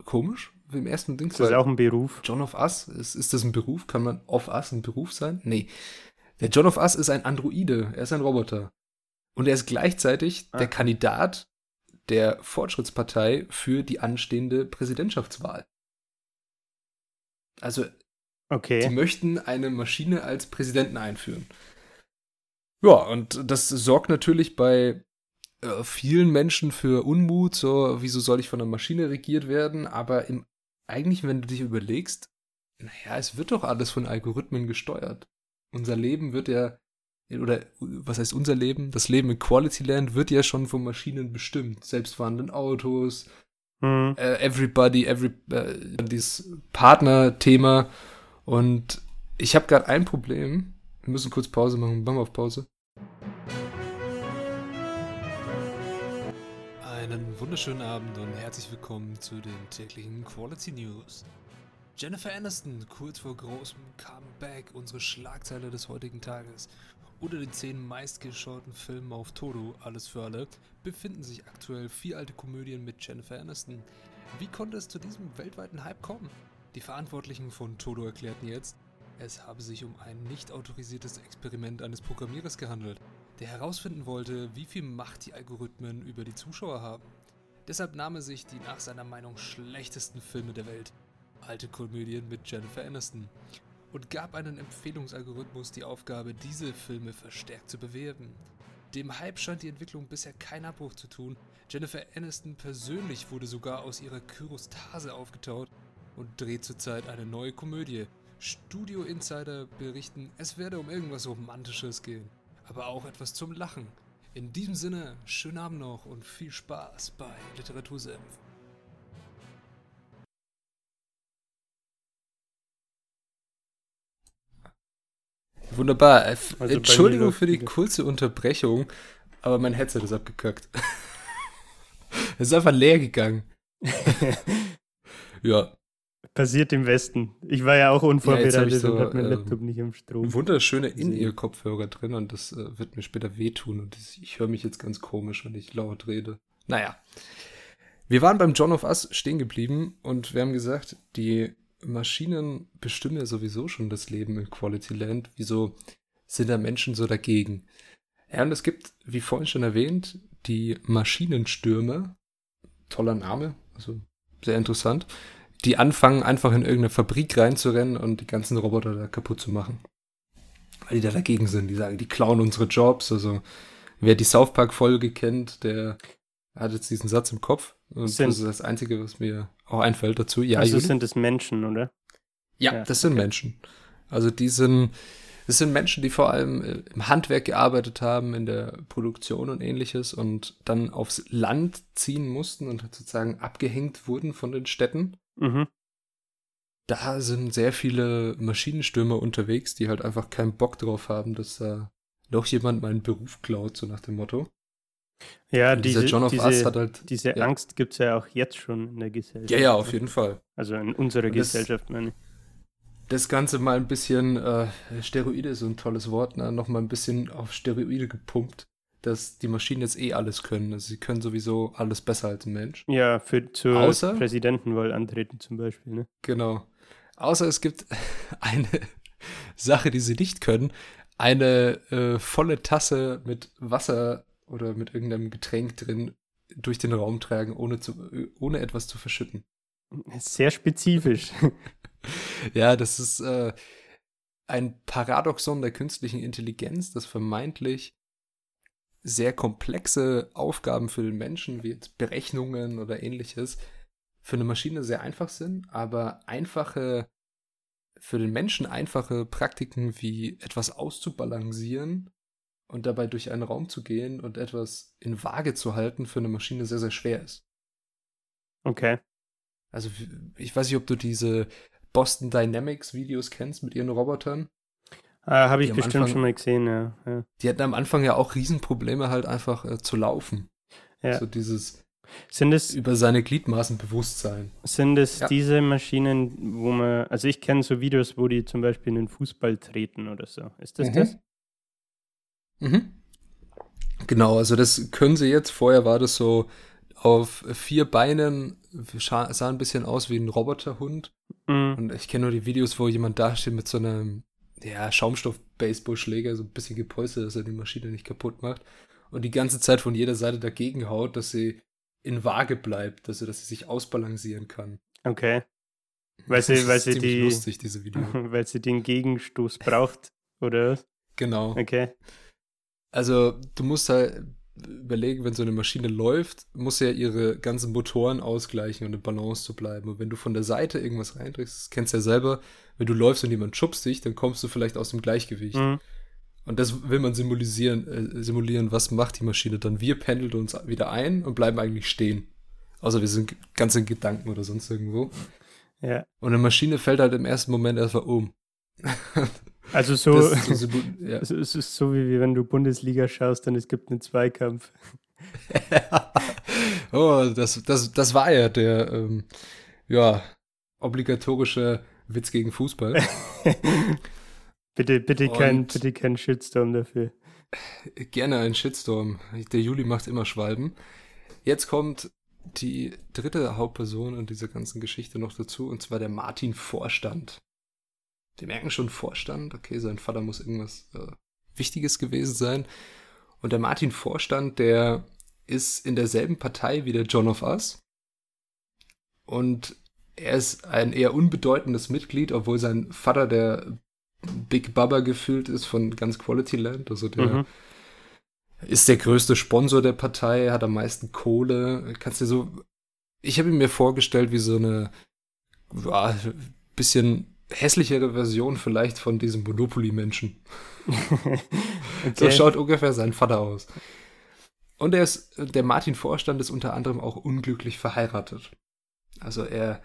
komisch im ersten Ding. Ist das auch ein Beruf? John of Us, ist, ist das ein Beruf? Kann man of Us ein Beruf sein? Nee. Der John of Us ist ein Androide. Er ist ein Roboter. Und er ist gleichzeitig Ah. der Kandidat der Fortschrittspartei für die anstehende Präsidentschaftswahl. Also Okay. möchten eine Maschine als Präsidenten einführen. Ja, und das sorgt natürlich bei äh, vielen Menschen für Unmut, so, wieso soll ich von einer Maschine regiert werden? Aber im, eigentlich, wenn du dich überlegst, naja, es wird doch alles von Algorithmen gesteuert. Unser Leben wird ja, oder was heißt unser Leben? Das Leben in Quality Land wird ja schon von Maschinen bestimmt. Selbstfahrenden Autos, Hm. äh, Everybody, every, äh, dieses Partner-Thema. Und ich habe gerade ein Problem. Wir müssen kurz Pause machen. Machen wir auf Pause. Einen wunderschönen Abend und herzlich willkommen zu den täglichen Quality News. Jennifer Aniston kurz vor großem Comeback, unsere Schlagzeile des heutigen Tages. Unter den zehn meistgeschauten Filmen auf Todo, alles für alle, befinden sich aktuell vier alte Komödien mit Jennifer Aniston. Wie konnte es zu diesem weltweiten Hype kommen? Die Verantwortlichen von Todo erklärten jetzt, es habe sich um ein nicht autorisiertes Experiment eines Programmierers gehandelt, der herausfinden wollte, wie viel Macht die Algorithmen über die Zuschauer haben. Deshalb nahm er sich die nach seiner Meinung schlechtesten Filme der Welt, alte Komödien mit Jennifer Aniston, und gab einen Empfehlungsalgorithmus die Aufgabe, diese Filme verstärkt zu bewerben. Dem Hype scheint die Entwicklung bisher keinen Abbruch zu tun. Jennifer Aniston persönlich wurde sogar aus ihrer Kyrostase aufgetaut und dreht zurzeit eine neue Komödie. Studio Insider berichten, es werde um irgendwas Romantisches gehen, aber auch etwas zum Lachen. In diesem Sinne, schönen Abend noch und viel Spaß bei Literatursenf. Wunderbar. Also Entschuldigung für die kurze Unterbrechung, aber mein Headset ist abgekackt. es ist einfach leer gegangen. Ja, Passiert im Westen. Ich war ja auch Ja, unvorbereitet ich so, und hatte mein ähm, Laptop nicht im Strom. wunderschöne. In-Ear-Kopfhörer drin und das äh, wird mir später wehtun und das, ich höre mich jetzt ganz komisch, wenn ich laut rede. Naja. Wir waren beim John of Us stehen geblieben und wir haben gesagt, die Maschinen bestimmen ja sowieso schon das Leben in Quality Land. Wieso sind da Menschen so dagegen? Ja, und es gibt, wie vorhin schon erwähnt, die Maschinenstürmer. Toller Name, also sehr interessant. Die anfangen, einfach in irgendeine Fabrik reinzurennen und die ganzen Roboter da kaputt zu machen. Weil die da dagegen sind. Die sagen, die klauen unsere Jobs. Also, wer die South Park-Folge kennt, der hat jetzt diesen Satz im Kopf. Und Sind- das ist das Einzige, was mir auch einfällt dazu. Ja, also Juli? sind es Menschen, oder? Ja, Ja, das sind Menschen. Also die sind, das sind Menschen, die vor allem äh, im Handwerk gearbeitet haben, in der Produktion und ähnliches und dann aufs Land ziehen mussten und sozusagen abgehängt wurden von den Städten. Mhm. Da sind sehr viele Maschinenstürmer unterwegs, die halt einfach keinen Bock drauf haben, dass da noch jemand meinen Beruf klaut, so nach dem Motto. Ja, dieser diese, diese, halt. diese ja. Angst gibt es ja auch jetzt schon in der Gesellschaft. Ja, ja, auf jeden Fall. Also in unserer das- Gesellschaft, meine ich. das Ganze mal ein bisschen, äh, Steroide ist so ein tolles Wort, ne? noch mal ein bisschen auf Steroide gepumpt, dass die Maschinen jetzt eh alles können. Also sie können sowieso alles besser als ein Mensch. Ja, für zur Außer- Präsidentenwahl antreten zum Beispiel, ne? Genau. Außer es gibt eine Sache, die sie nicht können. Eine äh, volle Tasse mit Wasser oder mit irgendeinem Getränk drin durch den Raum tragen, ohne, zu, ohne etwas zu verschütten. Sehr spezifisch. Ja, das ist äh, ein Paradoxon der künstlichen Intelligenz, das vermeintlich sehr komplexe Aufgaben für den Menschen, wie jetzt Berechnungen oder ähnliches, für eine Maschine sehr einfach sind, aber einfache, für den Menschen einfache Praktiken wie etwas auszubalancieren und dabei durch einen Raum zu gehen und etwas in Waage zu halten, für eine Maschine sehr, sehr schwer ist. Okay. Also ich weiß nicht, ob du diese Boston Dynamics Videos kennst mit ihren Robotern. Ah, Habe ich bestimmt Anfang- schon mal gesehen, ja. ja. Die hatten am Anfang ja auch Riesenprobleme halt einfach äh, zu laufen. Ja. So dieses Sind es, über seine Gliedmaßen Bewusstsein. sind es Ja. diese Maschinen, wo man, also ich kenne so Videos, wo die zum Beispiel in den Fußball treten oder so. Ist das Mhm. das? Mhm. Genau, also das können sie jetzt. Vorher war das so auf vier Beinen, sah ein bisschen aus wie ein Roboterhund. Mhm. Und ich kenne nur die Videos, wo jemand dasteht mit so einem ja, Schaumstoff-Baseballschläger, so ein bisschen gepolstert, dass er die Maschine nicht kaputt macht. Und die ganze Zeit von jeder Seite dagegen haut, dass sie in Waage bleibt, also dass sie sich ausbalancieren kann. Okay. Weil sie, weil sie die, lustig, diese Video. weil sie den Gegenstoß braucht, oder? Genau. Okay. Also du musst halt überlegen, wenn so eine Maschine läuft, muss ja ihre ganzen Motoren ausgleichen und in Balance zu bleiben. Und wenn du von der Seite irgendwas reindrückst, das kennst du ja selber, wenn du läufst und jemand schubst dich, dann kommst du vielleicht aus dem Gleichgewicht. Mhm. Und das will man simulieren, äh, simulieren, was macht die Maschine dann? Wir pendeln uns wieder ein und bleiben eigentlich stehen. Außer wir sind ganz in Gedanken oder sonst irgendwo. Ja. Und eine Maschine fällt halt im ersten Moment erstmal um. Also so, Das ist so simu- ja. es ist so, wie wenn du Bundesliga schaust und es gibt einen Zweikampf. oh, das, das, das war ja der ähm, ja, obligatorische Witz gegen Fußball. bitte, bitte kein, Und- bitte kein Shitstorm dafür. Gerne ein Shitstorm. Der Juli macht immer Schwalben. Jetzt kommt die dritte Hauptperson in dieser ganzen Geschichte noch dazu, und zwar der Martin Vorstand. Die merken schon Vorstand, okay, sein Vater muss irgendwas äh, Wichtiges gewesen sein. Und der Martin Vorstand, der ist in derselben Partei wie der John of Us. Und er ist ein eher unbedeutendes Mitglied, obwohl sein Vater der Big Baba gefühlt ist von ganz Quality Land. Also der Mhm. ist der größte Sponsor der Partei, hat am meisten Kohle. Kannst dir so. Ich habe ihn mir vorgestellt wie so eine ja, bisschen hässlichere Version vielleicht von diesem Monopoly-Menschen. So okay. schaut ungefähr sein Vater aus. Und er ist, der Martin Vorstand ist unter anderem auch unglücklich verheiratet. Also er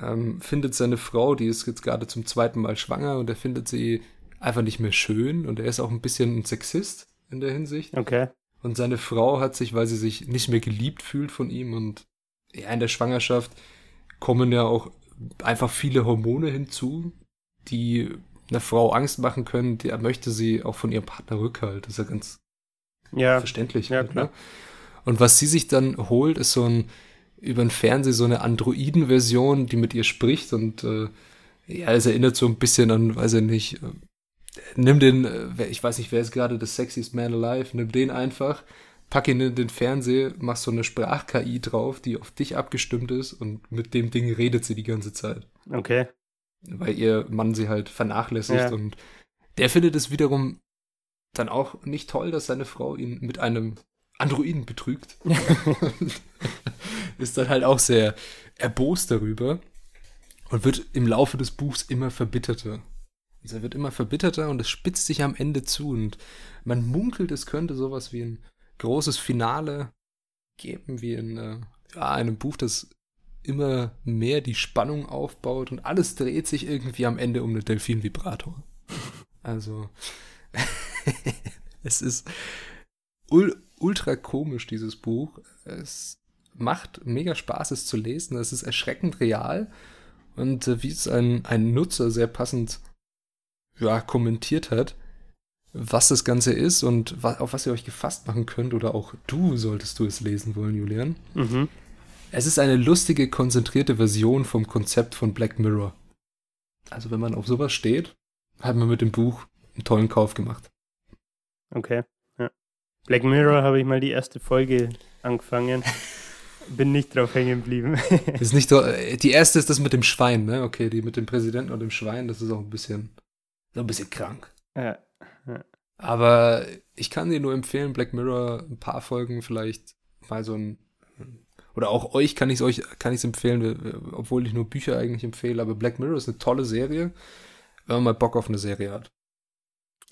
ähm, findet seine Frau, die ist jetzt gerade zum zweiten Mal schwanger und er findet sie einfach nicht mehr schön und er ist auch ein bisschen ein Sexist in der Hinsicht. Okay. Und seine Frau hat sich, weil sie sich nicht mehr geliebt fühlt von ihm und ja, in der Schwangerschaft kommen ja auch einfach viele Hormone hinzu, die einer Frau Angst machen können, der möchte sie auch von ihrem Partner Rückhalt. Das ist ja ganz Ja. verständlich. ja, halt, klar. Ne? Und was sie sich dann holt, ist so ein über den Fernseher so eine Androiden-Version, die mit ihr spricht und äh, ja, es erinnert so ein bisschen an, weiß ich nicht, äh, nimm den, äh, ich weiß nicht, wer ist gerade the sexiest man alive, nimm den einfach, pack ihn in den Fernseher, mach so eine Sprach-KI drauf, die auf dich abgestimmt ist und mit dem Ding redet sie die ganze Zeit. Okay. Weil ihr Mann sie halt vernachlässigt Ja. und der findet es wiederum dann auch nicht toll, dass seine Frau ihn mit einem Androiden betrügt. ist dann halt auch sehr erbost darüber und wird im Laufe des Buchs immer verbitterter. Also er wird immer verbitterter und es spitzt sich am Ende zu und man munkelt, es könnte sowas wie ein großes Finale geben, wie in äh, ja, einem Buch, das immer mehr die Spannung aufbaut und alles dreht sich irgendwie am Ende um einen Delfin-Vibrator. Also, es ist ul ultra komisch, dieses Buch. Es macht mega Spaß, es zu lesen. Es ist erschreckend real. Und äh, wie es ein, ein Nutzer sehr passend ja, kommentiert hat, was das Ganze ist und auf was ihr euch gefasst machen könnt, oder auch du solltest du es lesen wollen, Julian. Mhm. Es ist eine lustige, konzentrierte Version vom Konzept von Black Mirror. Also wenn man auf sowas steht, hat man mit dem Buch einen tollen Kauf gemacht. Okay. Ja. Black Mirror habe ich mal die erste Folge angefangen. Bin nicht drauf hängen geblieben. Ist nicht so, äh, die erste ist das mit dem Schwein, ne? Okay, die mit dem Präsidenten und dem Schwein, das ist auch ein bisschen, so ein bisschen krank. ja. Aber ich kann dir nur empfehlen, Black Mirror, ein paar Folgen vielleicht mal so ein, oder auch euch kann ich es euch, kann ich es empfehlen, obwohl ich nur Bücher eigentlich empfehle, aber Black Mirror ist eine tolle Serie, wenn man mal Bock auf eine Serie hat.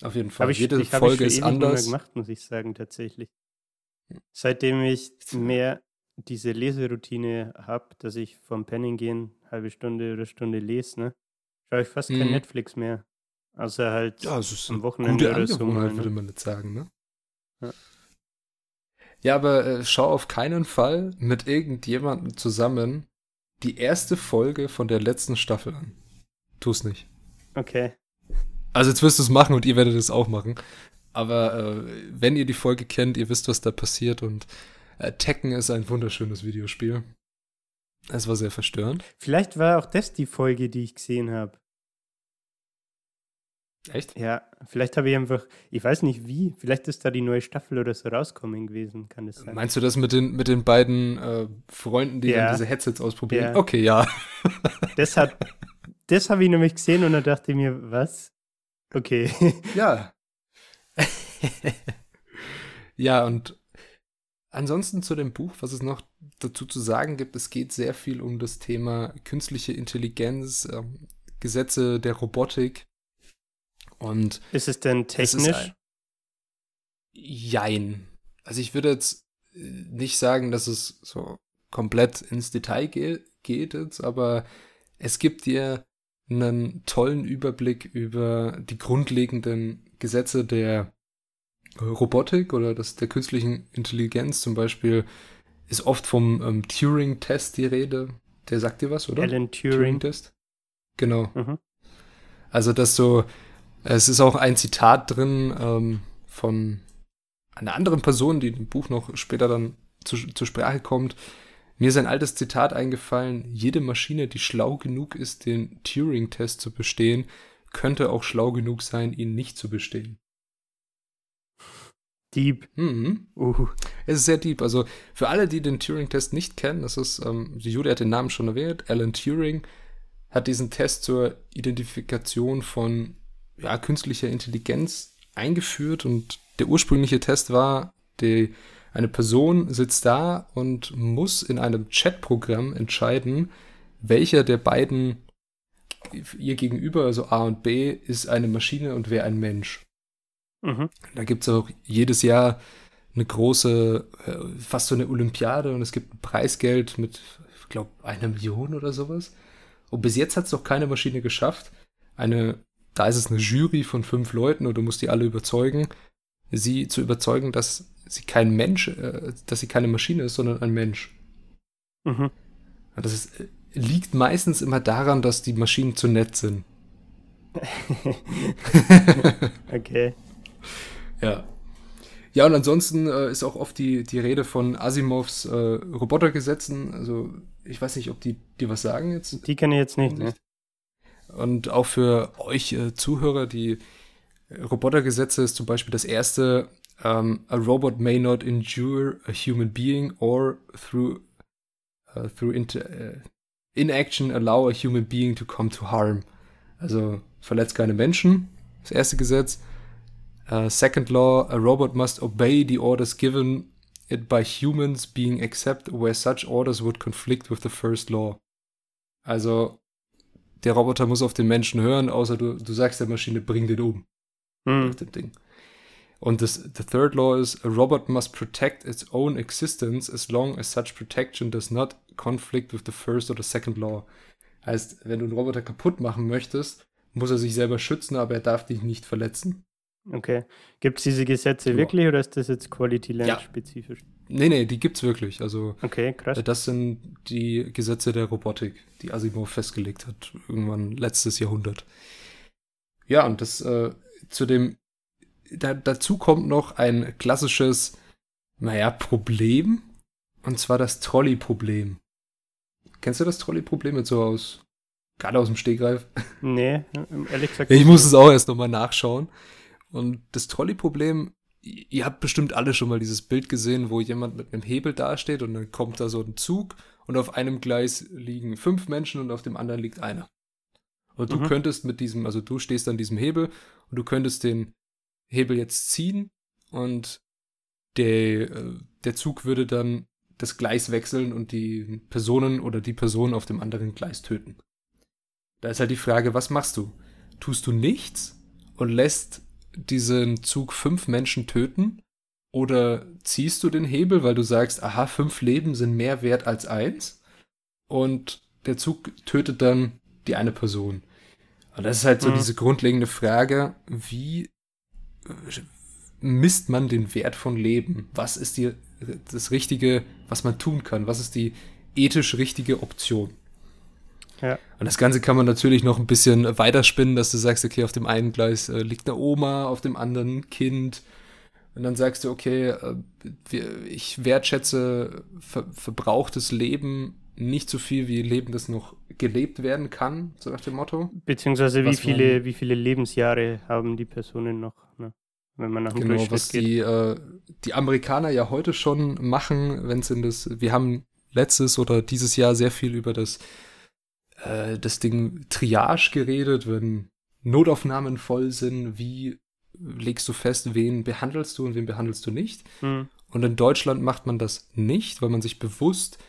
Auf jeden Fall. Habe ich, Jede ich, hab Folge ich ist anders. gemacht, muss ich sagen, tatsächlich. Seitdem ich mehr diese Leseroutine habe, dass ich vom Penning gehen halbe Stunde oder Stunde lese, ne, schaue ich fast kein Mhm. Netflix mehr. Außer halt Ja, es ist am eine Wochenende gute oder so mal, würde man nicht sagen, ne? Ja. Ja, aber äh, schau auf keinen Fall mit irgendjemandem zusammen die erste Folge von der letzten Staffel an. Tu's nicht. Okay. Also jetzt wirst du es machen und ihr werdet es auch machen. Aber äh, wenn ihr die Folge kennt, ihr wisst, was da passiert und äh, Tekken ist ein wunderschönes Videospiel. Es war sehr verstörend. Vielleicht war auch das die Folge, die ich gesehen habe. Echt? Ja, vielleicht habe ich einfach, ich weiß nicht wie, vielleicht ist da die neue Staffel oder so rauskommen gewesen, kann das sein? Meinst du das mit den, mit den beiden äh, Freunden, die Ja. dann diese Headsets ausprobieren? Ja. Okay, ja. Das hat, das habe ich nämlich gesehen und dann dachte ich mir, was? Okay. Ja. ja, und ansonsten zu dem Buch, was es noch dazu zu sagen gibt, es geht sehr viel um das Thema künstliche Intelligenz, ähm, Gesetze der Robotik und Ist es denn es technisch? ein- Jein. Also ich würde jetzt äh, nicht sagen, dass es so komplett ins Detail ge geht jetzt, aber es gibt dir einen tollen Überblick über die grundlegenden Gesetze der Robotik oder das, der künstlichen Intelligenz. Zum Beispiel ist oft vom ähm, Turing-Test die Rede. Der sagt dir was, oder? Alan Turing. Turing-Test. Genau. Mhm. Also, dass so, es ist auch ein Zitat drin ähm, von einer anderen Person, die im Buch noch später dann zu, zur Sprache kommt. Mir ist ein altes Zitat eingefallen, jede Maschine, die schlau genug ist, den Turing-Test zu bestehen, könnte auch schlau genug sein, ihn nicht zu bestehen. Deep. Mhm. Uh. Es ist sehr deep. Also für alle, die den Turing-Test nicht kennen, das ist, ähm, die Julia hat den Namen schon erwähnt, Alan Turing hat diesen Test zur Identifikation von ja, künstlicher Intelligenz eingeführt und der ursprüngliche Test war, die, eine Person sitzt da und muss in einem Chatprogramm entscheiden, welcher der beiden ihr gegenüber, also A und B, ist eine Maschine und wer ein Mensch. Mhm. Da gibt es auch jedes Jahr eine große, äh, fast so eine Olympiade und es gibt ein Preisgeld mit, ich glaube, einer Million oder sowas. Und bis jetzt hat es noch keine Maschine geschafft. Eine, da ist es eine Jury von fünf Leuten und du musst die alle überzeugen, sie zu überzeugen, dass sie kein Mensch, äh, dass sie keine Maschine ist, sondern ein Mensch. Mhm. Das ist, liegt meistens immer daran, dass die Maschinen zu nett sind. okay. Ja. Ja, und ansonsten äh, ist auch oft die, die Rede von Asimovs äh, Robotergesetzen. Also, ich weiß nicht, ob die, die was sagen jetzt. Die kenne ich jetzt nicht. Ne? Und auch für euch äh, Zuhörer, die Robotergesetze ist zum Beispiel das erste, um, a robot may not injure a human being or through uh, through inter, uh, inaction allow a human being to come to harm. Also verletzt keine Menschen, das erste Gesetz. Uh, second law, a robot must obey the orders given it by humans being except where such orders would conflict with the first law. Also der Roboter muss auf den Menschen hören, außer du, du sagst der Maschine, bring den um. Hm. Mit dem Ding. Und das, the third law is, a robot must protect its own existence as long as such protection does not conflict with the first or the second law. Heißt, wenn du einen Roboter kaputt machen möchtest, muss er sich selber schützen, aber er darf dich nicht verletzen. Okay. Gibt es diese Gesetze Ja. wirklich oder ist das jetzt Quality Land spezifisch? Nee, nee, die gibt's wirklich. Also, Okay, krass. äh, das sind die Gesetze der Robotik, die Asimov festgelegt hat, irgendwann letztes Jahrhundert. Ja, und das äh, zu dem, da, dazu kommt noch ein klassisches, naja, Problem, und zwar das Trolley-Problem. Kennst du das Trolley-Problem jetzt so aus, gerade aus dem Stegreif? Nee, ehrlich gesagt. Ich muss es auch erst nochmal nachschauen. Und das Trolley-Problem, ihr habt bestimmt alle schon mal dieses Bild gesehen, wo jemand mit einem Hebel dasteht und dann kommt da so ein Zug und auf einem Gleis liegen fünf Menschen und auf dem anderen liegt einer. Und du Mhm. könntest mit diesem, also du stehst an diesem Hebel und du könntest den Hebel jetzt ziehen und der, äh, der Zug würde dann das Gleis wechseln und die Personen oder die Person auf dem anderen Gleis töten. Da ist halt die Frage, was machst du? Tust du nichts und lässt diesen Zug fünf Menschen töten? Oder ziehst du den Hebel, weil du sagst, aha, fünf Leben sind mehr wert als eins? Und der Zug tötet dann die eine Person. Und das ist halt so Mhm. diese grundlegende Frage, wie äh, misst man den Wert von Leben? Was ist die, das Richtige, was man tun kann? Was ist die ethisch richtige Option? Ja. Und das Ganze kann man natürlich noch ein bisschen weiterspinnen, dass du sagst, okay, auf dem einen Gleis äh, liegt eine Oma, auf dem anderen ein Kind. Und dann sagst du, okay, äh, wir, ich wertschätze ver verbrauchtes Leben nicht so viel wie Leben, das noch gelebt werden kann, so nach dem Motto. Beziehungsweise wie viele, man- wie viele Lebensjahre haben die Personen noch, ne? wenn man nach dem Genau, was geht. die, äh, die Amerikaner ja heute schon machen, wenn es in das, wir haben letztes oder dieses Jahr sehr viel über das, äh, das Ding Triage geredet, wenn Notaufnahmen voll sind, wie legst du fest, wen behandelst du und wen behandelst du nicht. Hm. Und in Deutschland macht man das nicht, weil man sich bewusst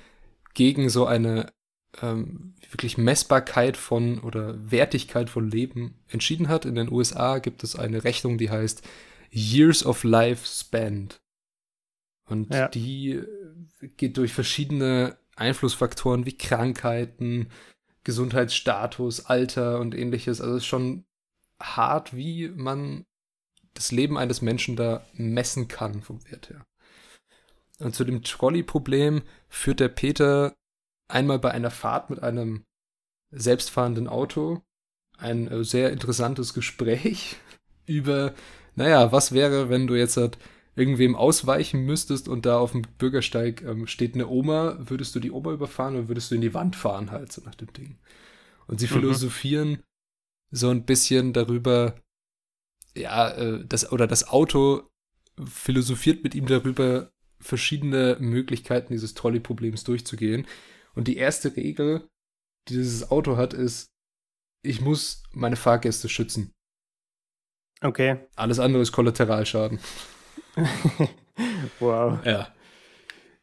gegen so eine ähm, wirklich Messbarkeit von oder Wertigkeit von Leben entschieden hat. In den USA gibt es eine Rechnung, die heißt Years of Life Spent. Und Ja. die geht durch verschiedene Einflussfaktoren wie Krankheiten, Gesundheitsstatus, Alter und ähnliches. Also es ist schon hart, wie man das Leben eines Menschen da messen kann vom Wert her. Und zu dem Trolley-Problem führt der Peter einmal bei einer Fahrt mit einem selbstfahrenden Auto ein äh, sehr interessantes Gespräch über, naja, was wäre, wenn du jetzt halt irgendwem ausweichen müsstest und da auf dem Bürgersteig ähm, steht eine Oma, würdest du die Oma überfahren oder würdest du in die Wand fahren halt, so nach dem Ding. Und sie Mhm. philosophieren so ein bisschen darüber, ja, äh, das, oder das Auto philosophiert mit ihm darüber, verschiedene Möglichkeiten dieses Trolley-Problems durchzugehen. Und die erste Regel, die dieses Auto hat, ist, ich muss meine Fahrgäste schützen. Okay. Alles andere ist Kollateralschaden. wow. Ja.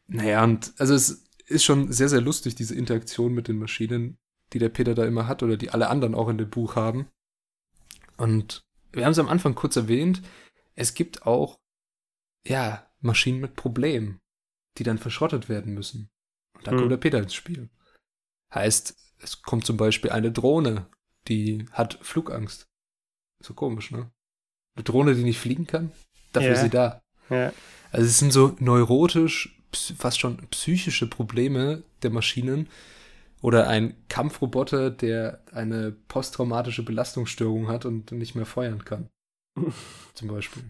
Naja, und also es ist schon sehr, sehr lustig, diese Interaktion mit den Maschinen, die der Peter da immer hat oder die alle anderen auch in dem Buch haben. Und wir haben es am Anfang kurz erwähnt, es gibt auch, ja, Maschinen mit Problemen, die dann verschrottet werden müssen. Und dann Hm. kommt der Peter ins Spiel. Heißt, es kommt zum Beispiel eine Drohne, die hat Flugangst. So komisch, ne? Eine Drohne, die nicht fliegen kann, dafür Ja. ist sie da. Ja. Also es sind so neurotisch, fast schon psychische Probleme der Maschinen oder ein Kampfroboter, der eine posttraumatische Belastungsstörung hat und nicht mehr feuern kann. Zum Beispiel.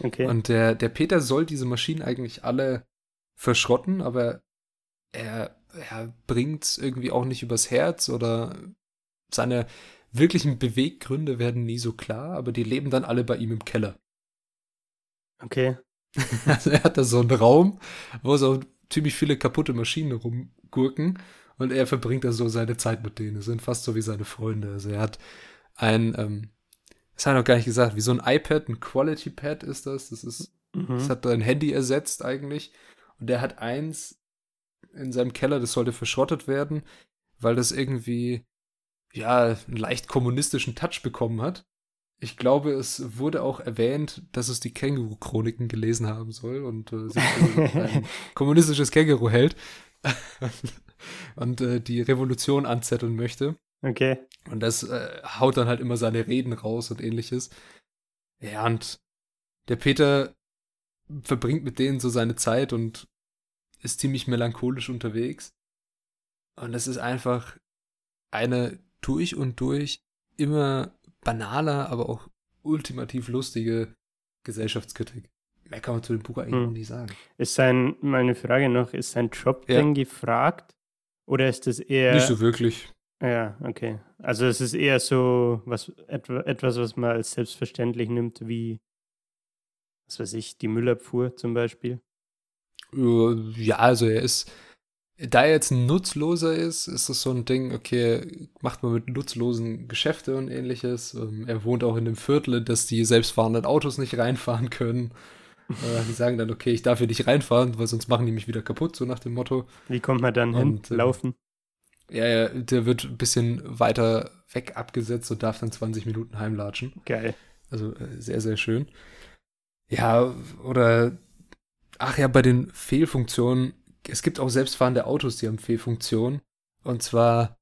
Okay. Und der, der Peter soll diese Maschinen eigentlich alle verschrotten, aber er, er bringt es irgendwie auch nicht übers Herz oder seine wirklichen Beweggründe werden nie so klar, aber die leben dann alle bei ihm im Keller. Okay. Also er hat da so einen Raum, wo so ziemlich viele kaputte Maschinen rumgurken und er verbringt da so seine Zeit mit denen. Das sind fast so wie seine Freunde. Also er hat ein, ähm, das habe ich noch gar nicht gesagt, wie so ein iPad, ein Quality Pad ist das. Das ist, Mhm. das hat ein Handy ersetzt eigentlich. Und der hat eins in seinem Keller, das sollte verschrottet werden, weil das irgendwie, ja, einen leicht kommunistischen Touch bekommen hat. Ich glaube, es wurde auch erwähnt, dass es die Känguru-Chroniken gelesen haben soll und äh, sich für ein kommunistisches Känguru hält und äh, die Revolution anzetteln möchte. Okay. Und das äh, haut dann halt immer seine Reden raus und ähnliches. Ja, und der Peter verbringt mit denen so seine Zeit und ist ziemlich melancholisch unterwegs. Und das ist einfach eine durch und durch immer banaler, aber auch ultimativ lustige Gesellschaftskritik. Mehr kann man zu dem Buch eigentlich Hm. noch nicht sagen. Ist sein, meine Frage noch, ist sein Job Ja. denn gefragt? Oder ist das eher. Nicht so wirklich. Ja, okay. Also es ist eher so was, etwa, etwas, was man als selbstverständlich nimmt, wie, was weiß ich, die Müllabfuhr zum Beispiel. Ja, also er ist, da er jetzt ein Nutzloser ist, ist das so ein Ding, okay, macht man mit Nutzlosen Geschäfte und ähnliches. Ähm, Er wohnt auch in einem Viertel, in das die selbstfahrenden Autos nicht reinfahren können. Äh, Die sagen dann, okay, ich darf hier nicht reinfahren, weil sonst machen die mich wieder kaputt, so nach dem Motto. Wie kommt man dann hin? Und, ähm, Laufen? Ja, ja, der wird ein bisschen weiter weg abgesetzt und darf dann 20 Minuten heimlatschen. Geil. Also äh, sehr, sehr schön. Ja, oder ach ja, bei den Fehlfunktionen, es gibt auch selbstfahrende Autos, die haben Fehlfunktionen. Und zwar,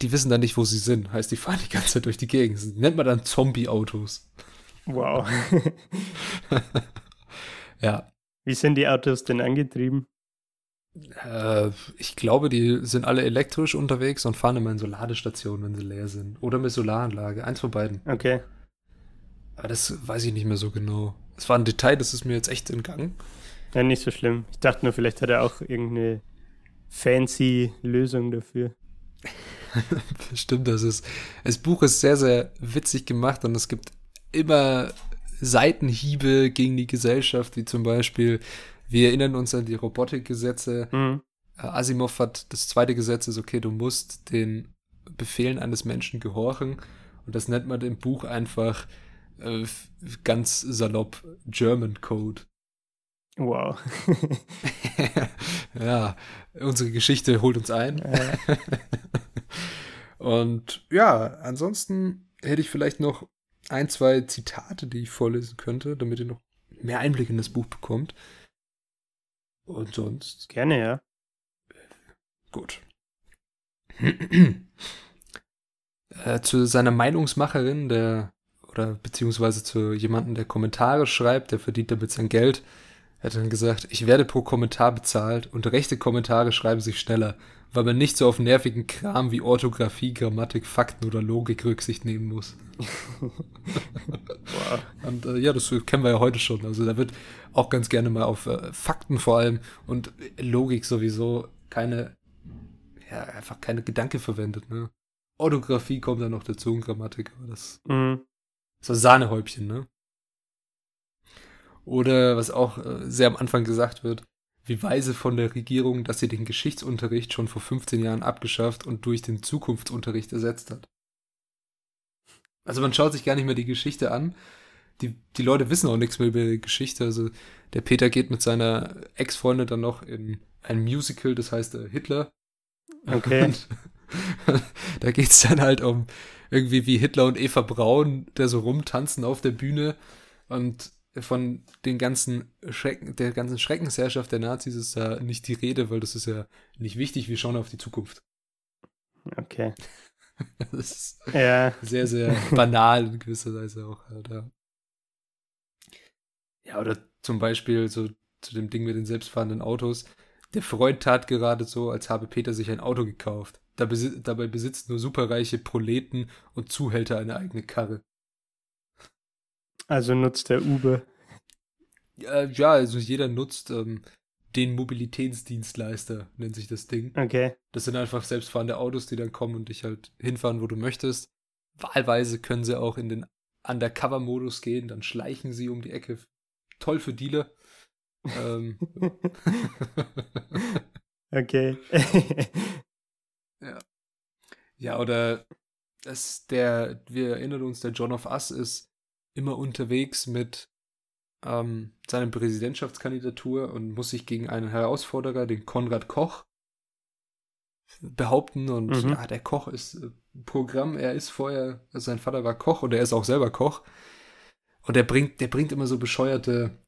die wissen dann nicht, wo sie sind. Heißt, die fahren die ganze Zeit durch die Gegend. Das nennt man dann Zombie-Autos. Wow. Ja. Wie sind die Autos denn angetrieben? Äh, ich glaube, die sind alle elektrisch unterwegs und fahren immer in so Ladestationen, wenn sie leer sind. Oder mit Solaranlage. Eins von beiden. Okay. Aber das weiß ich nicht mehr so genau. Das war ein Detail, das ist mir jetzt echt entgangen. Ja, nicht so schlimm. Ich dachte nur, vielleicht hat er auch irgendeine fancy Lösung dafür. Stimmt, das ist. Das Buch ist sehr, sehr witzig gemacht und es gibt immer Seitenhiebe gegen die Gesellschaft, wie zum Beispiel, wir erinnern uns an die Robotikgesetze. Mhm. Äh, Asimov hat das zweite Gesetz ist, okay, du musst den Befehlen eines Menschen gehorchen. Und das nennt man im Buch einfach äh, ganz salopp German Code. Wow. ja, unsere Geschichte holt uns ein. Und ja, ansonsten hätte ich vielleicht noch ein, zwei Zitate, die ich vorlesen könnte, damit ihr noch mehr Einblick in das Buch bekommt. Und sonst, gerne, ja. gut. äh, zu seiner Meinungsmacherin, der, oder beziehungsweise zu jemandem, der Kommentare schreibt, der verdient damit sein Geld, hat dann gesagt, ich werde pro Kommentar bezahlt und rechte Kommentare schreiben sich schneller, weil man nicht so auf nervigen Kram wie Orthographie, Grammatik, Fakten oder Logik Rücksicht nehmen muss. Und äh, ja, das kennen wir ja heute schon. Also da wird auch ganz gerne mal auf äh, Fakten vor allem und Logik sowieso keine, ja, einfach keine Gedanke verwendet, ne? Orthographie kommt dann noch dazu und Grammatik, aber das Mhm. so Sahnehäubchen, ne? Oder was auch äh, sehr am Anfang gesagt wird, wie weise von der Regierung, dass sie den Geschichtsunterricht schon vor 15 Jahren abgeschafft und durch den Zukunftsunterricht ersetzt hat. Also man schaut sich gar nicht mehr die Geschichte an. Die, die Leute wissen auch nichts mehr über die Geschichte. Also der Peter geht mit seiner Ex-Freundin dann noch in ein Musical, das heißt äh, Hitler. Okay. Und da geht es dann halt um irgendwie wie Hitler und Eva Braun, der so rumtanzen auf der Bühne und von den ganzen Schrecken, der ganzen Schreckensherrschaft der Nazis ist da nicht die Rede, weil das ist ja nicht wichtig. Wir schauen auf die Zukunft. Okay. Das ist Ja. sehr, sehr banal in gewisser Weise auch. Halt, ja. ja, oder zum Beispiel so zu dem Ding mit den selbstfahrenden Autos. Der Freund tat gerade so, als habe Peter sich ein Auto gekauft. Besi dabei besitzt nur superreiche Proleten und Zuhälter eine eigene Karre. Also nutzt der Uber. Ja, ja also jeder nutzt ähm, den Mobilitätsdienstleister, nennt sich das Ding. Okay. Das sind einfach selbstfahrende Autos, die dann kommen und dich halt hinfahren, wo du möchtest. Wahlweise können sie auch in den Undercover-Modus gehen, dann schleichen sie um die Ecke. Toll für Dealer. ähm, okay. ja. ja, oder es, der, wir erinnern uns, der John of Us ist immer unterwegs mit ähm, seiner Präsidentschaftskandidatur und muss sich gegen einen Herausforderer, den Konrad Koch, behaupten. Und Mhm. ja, der Koch ist äh, Programm, er ist vorher, also sein Vater war Koch und er ist auch selber Koch. Und der bringt, der bringt immer so bescheuerte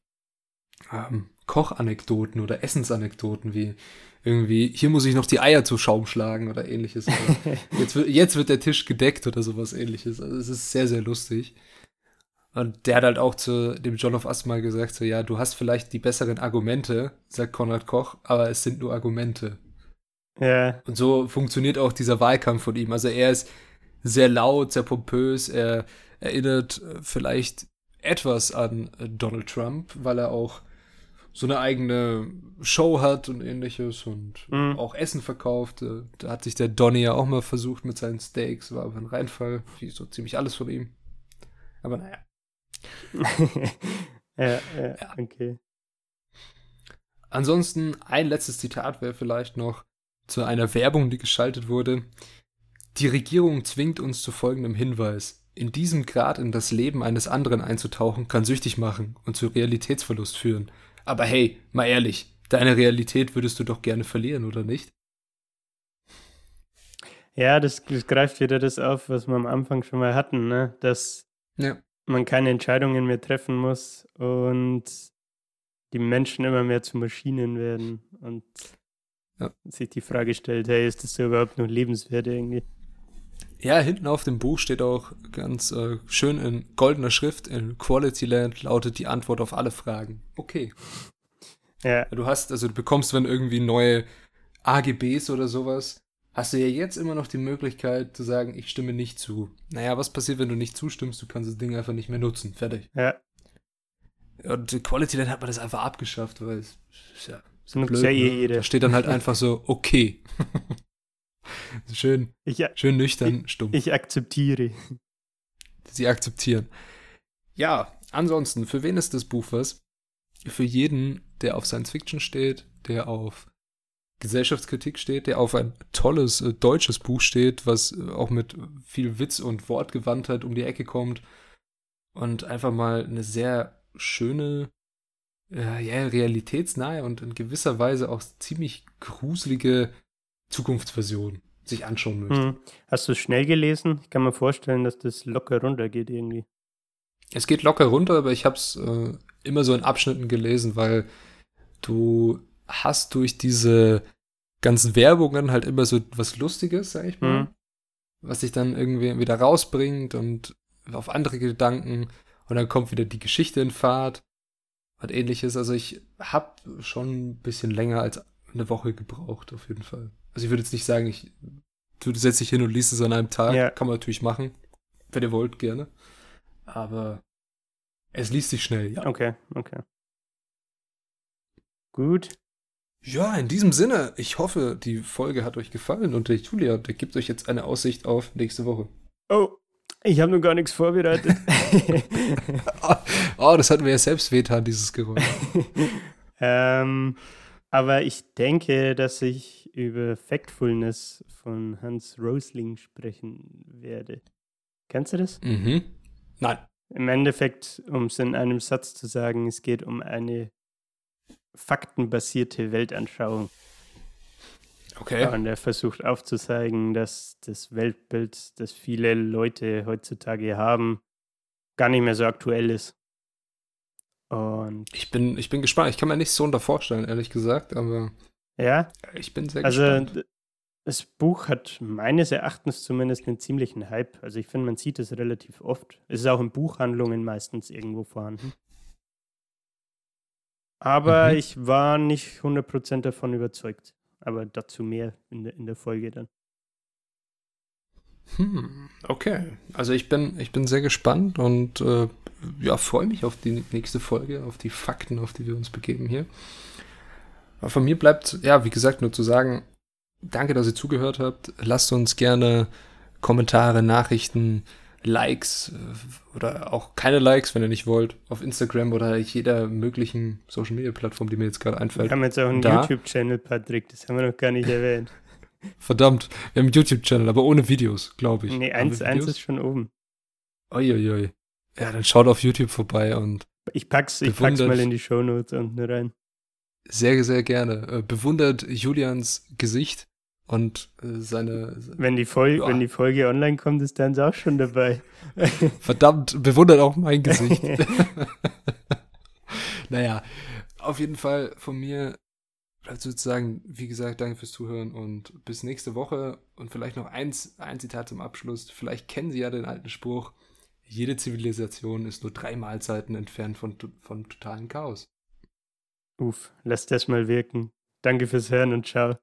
ähm, Kochanekdoten oder Essensanekdoten wie irgendwie, hier muss ich noch die Eier zu Schaum schlagen oder ähnliches. Oder jetzt, wird, jetzt wird der Tisch gedeckt oder sowas ähnliches. Also es ist sehr, sehr lustig. Und der hat halt auch zu dem John of Us mal gesagt, so, ja, du hast vielleicht die besseren Argumente, sagt Konrad Koch, aber es sind nur Argumente. ja, Und so funktioniert auch dieser Wahlkampf von ihm. Also er ist sehr laut, sehr pompös, er erinnert äh, vielleicht etwas an äh, Donald Trump, weil er auch so eine eigene Show hat und ähnliches und Mhm. auch Essen verkauft. Äh, Da hat sich der Donny ja auch mal versucht mit seinen Steaks, war aber ein Reinfall, wie so ziemlich alles von ihm. Aber naja. ja, ja, Ja. okay. Ansonsten ein letztes Zitat wäre vielleicht noch zu einer Werbung, die geschaltet wurde. Die Regierung zwingt uns zu folgendem Hinweis. In diesem Grad in das Leben eines anderen einzutauchen, kann süchtig machen und zu Realitätsverlust führen. Aber hey, mal ehrlich, deine Realität würdest du doch gerne verlieren, oder nicht? Ja, das, das greift wieder das auf, was wir am Anfang schon mal hatten, ne? dass Ja. Man keine Entscheidungen mehr treffen muss und die Menschen immer mehr zu Maschinen werden und Ja. sich die Frage stellt, hey, ist das so überhaupt noch lebenswert irgendwie? Ja, hinten auf dem Buch steht auch ganz äh, schön in goldener Schrift, in Quality Land lautet die Antwort auf alle Fragen. Okay. Ja, Du hast, also du bekommst, wenn irgendwie neue AGBs oder sowas, hast du ja jetzt immer noch die Möglichkeit zu sagen, ich stimme nicht zu. Naja, was passiert, wenn du nicht zustimmst? Du kannst das Ding einfach nicht mehr nutzen. Fertig. ja, Und Quality Land hat man das einfach abgeschafft, weil es ist ja so Nutzt blöd, ja ne? jeder. Da steht dann halt einfach so, okay. schön, ich, schön nüchtern, stumm. ich akzeptiere. sie akzeptieren. Ja, ansonsten, für wen ist das Buch was? Für jeden, der auf Science Fiction steht, der auf Gesellschaftskritik steht, der auf ein tolles äh, deutsches Buch steht, was äh, auch mit viel Witz und Wortgewandtheit um die Ecke kommt und einfach mal eine sehr schöne, äh, ja, realitätsnahe und in gewisser Weise auch ziemlich gruselige Zukunftsversion sich anschauen möchte. Hm. Hast du es schnell gelesen? Ich kann mir vorstellen, dass das locker runtergeht irgendwie. Es geht locker runter, aber ich habe es äh, immer so in Abschnitten gelesen, weil du hast durch diese ganzen Werbungen halt immer so was Lustiges, sag ich mal, Mhm. was sich dann irgendwie wieder rausbringt und auf andere Gedanken und dann kommt wieder die Geschichte in Fahrt und ähnliches. Also ich habe schon ein bisschen länger als eine Woche gebraucht, auf jeden Fall. Also ich würde jetzt nicht sagen, ich du setzt dich hin und liest es an einem Tag. Ja. Kann man natürlich machen. Wenn ihr wollt, gerne. Aber es liest sich schnell, ja. Okay, okay. Gut. Ja, in diesem Sinne, ich hoffe, die Folge hat euch gefallen und der Julia, der gibt euch jetzt eine Aussicht auf nächste Woche. Oh, ich habe noch gar nichts vorbereitet. Oh, das hatten wir ja selbst wehtan, dieses Geräusch. ähm, aber ich denke, dass ich über Factfulness von Hans Rosling sprechen werde. Kennst du das? mhm. Nein. Im Endeffekt, um es in einem Satz zu sagen, es geht um eine faktenbasierte Weltanschauung. Okay. Und er versucht aufzuzeigen, dass das Weltbild, das viele Leute heutzutage haben, gar nicht mehr so aktuell ist. Und Ich bin, ich bin gespannt. Ich kann mir nicht so unter vorstellen, ehrlich gesagt, aber ja, ich bin sehr also gespannt. das Buch hat meines Erachtens zumindest einen ziemlichen Hype. Also ich finde, man sieht es relativ oft. Es ist auch in Buchhandlungen meistens irgendwo vorhanden. Aber Mhm. ich war nicht 100% davon überzeugt. Aber dazu mehr in der, in der Folge dann. Hm, okay. Also ich bin, ich bin sehr gespannt und äh, ja, freue mich auf die nächste Folge, auf die Fakten, auf die wir uns begeben hier. Aber von mir bleibt, ja, wie gesagt, nur zu sagen, danke, dass ihr zugehört habt. Lasst uns gerne Kommentare, Nachrichten, Likes äh, oder auch keine Likes, wenn ihr nicht wollt, auf Instagram oder jeder möglichen Social Media Plattform, die mir jetzt gerade einfällt. Wir haben jetzt auch einen? YouTube-Channel, Patrick, das haben wir noch gar nicht erwähnt. Verdammt, wir haben einen YouTube-Channel, aber ohne Videos, glaube ich. Nee, eins, eins ist schon oben. Uiuiui. Ja, dann schaut auf YouTube vorbei und Ich pack's, ich pack's mal in die Shownotes unten rein. sehr, sehr gerne. Äh, bewundert Julians Gesicht und äh, seine. Wenn die, Fol Ja. wenn die Folge online kommt, ist dann auch schon dabei. Verdammt, bewundert auch mein Gesicht. naja, auf jeden Fall von mir bleibt sozusagen, wie gesagt, danke fürs Zuhören und bis nächste Woche. Und vielleicht noch eins, ein Zitat zum Abschluss. Vielleicht kennen Sie ja den alten Spruch, jede Zivilisation ist nur drei Mahlzeiten entfernt von, von totalem Chaos. Uff, lass das mal wirken. Danke fürs Hören und ciao.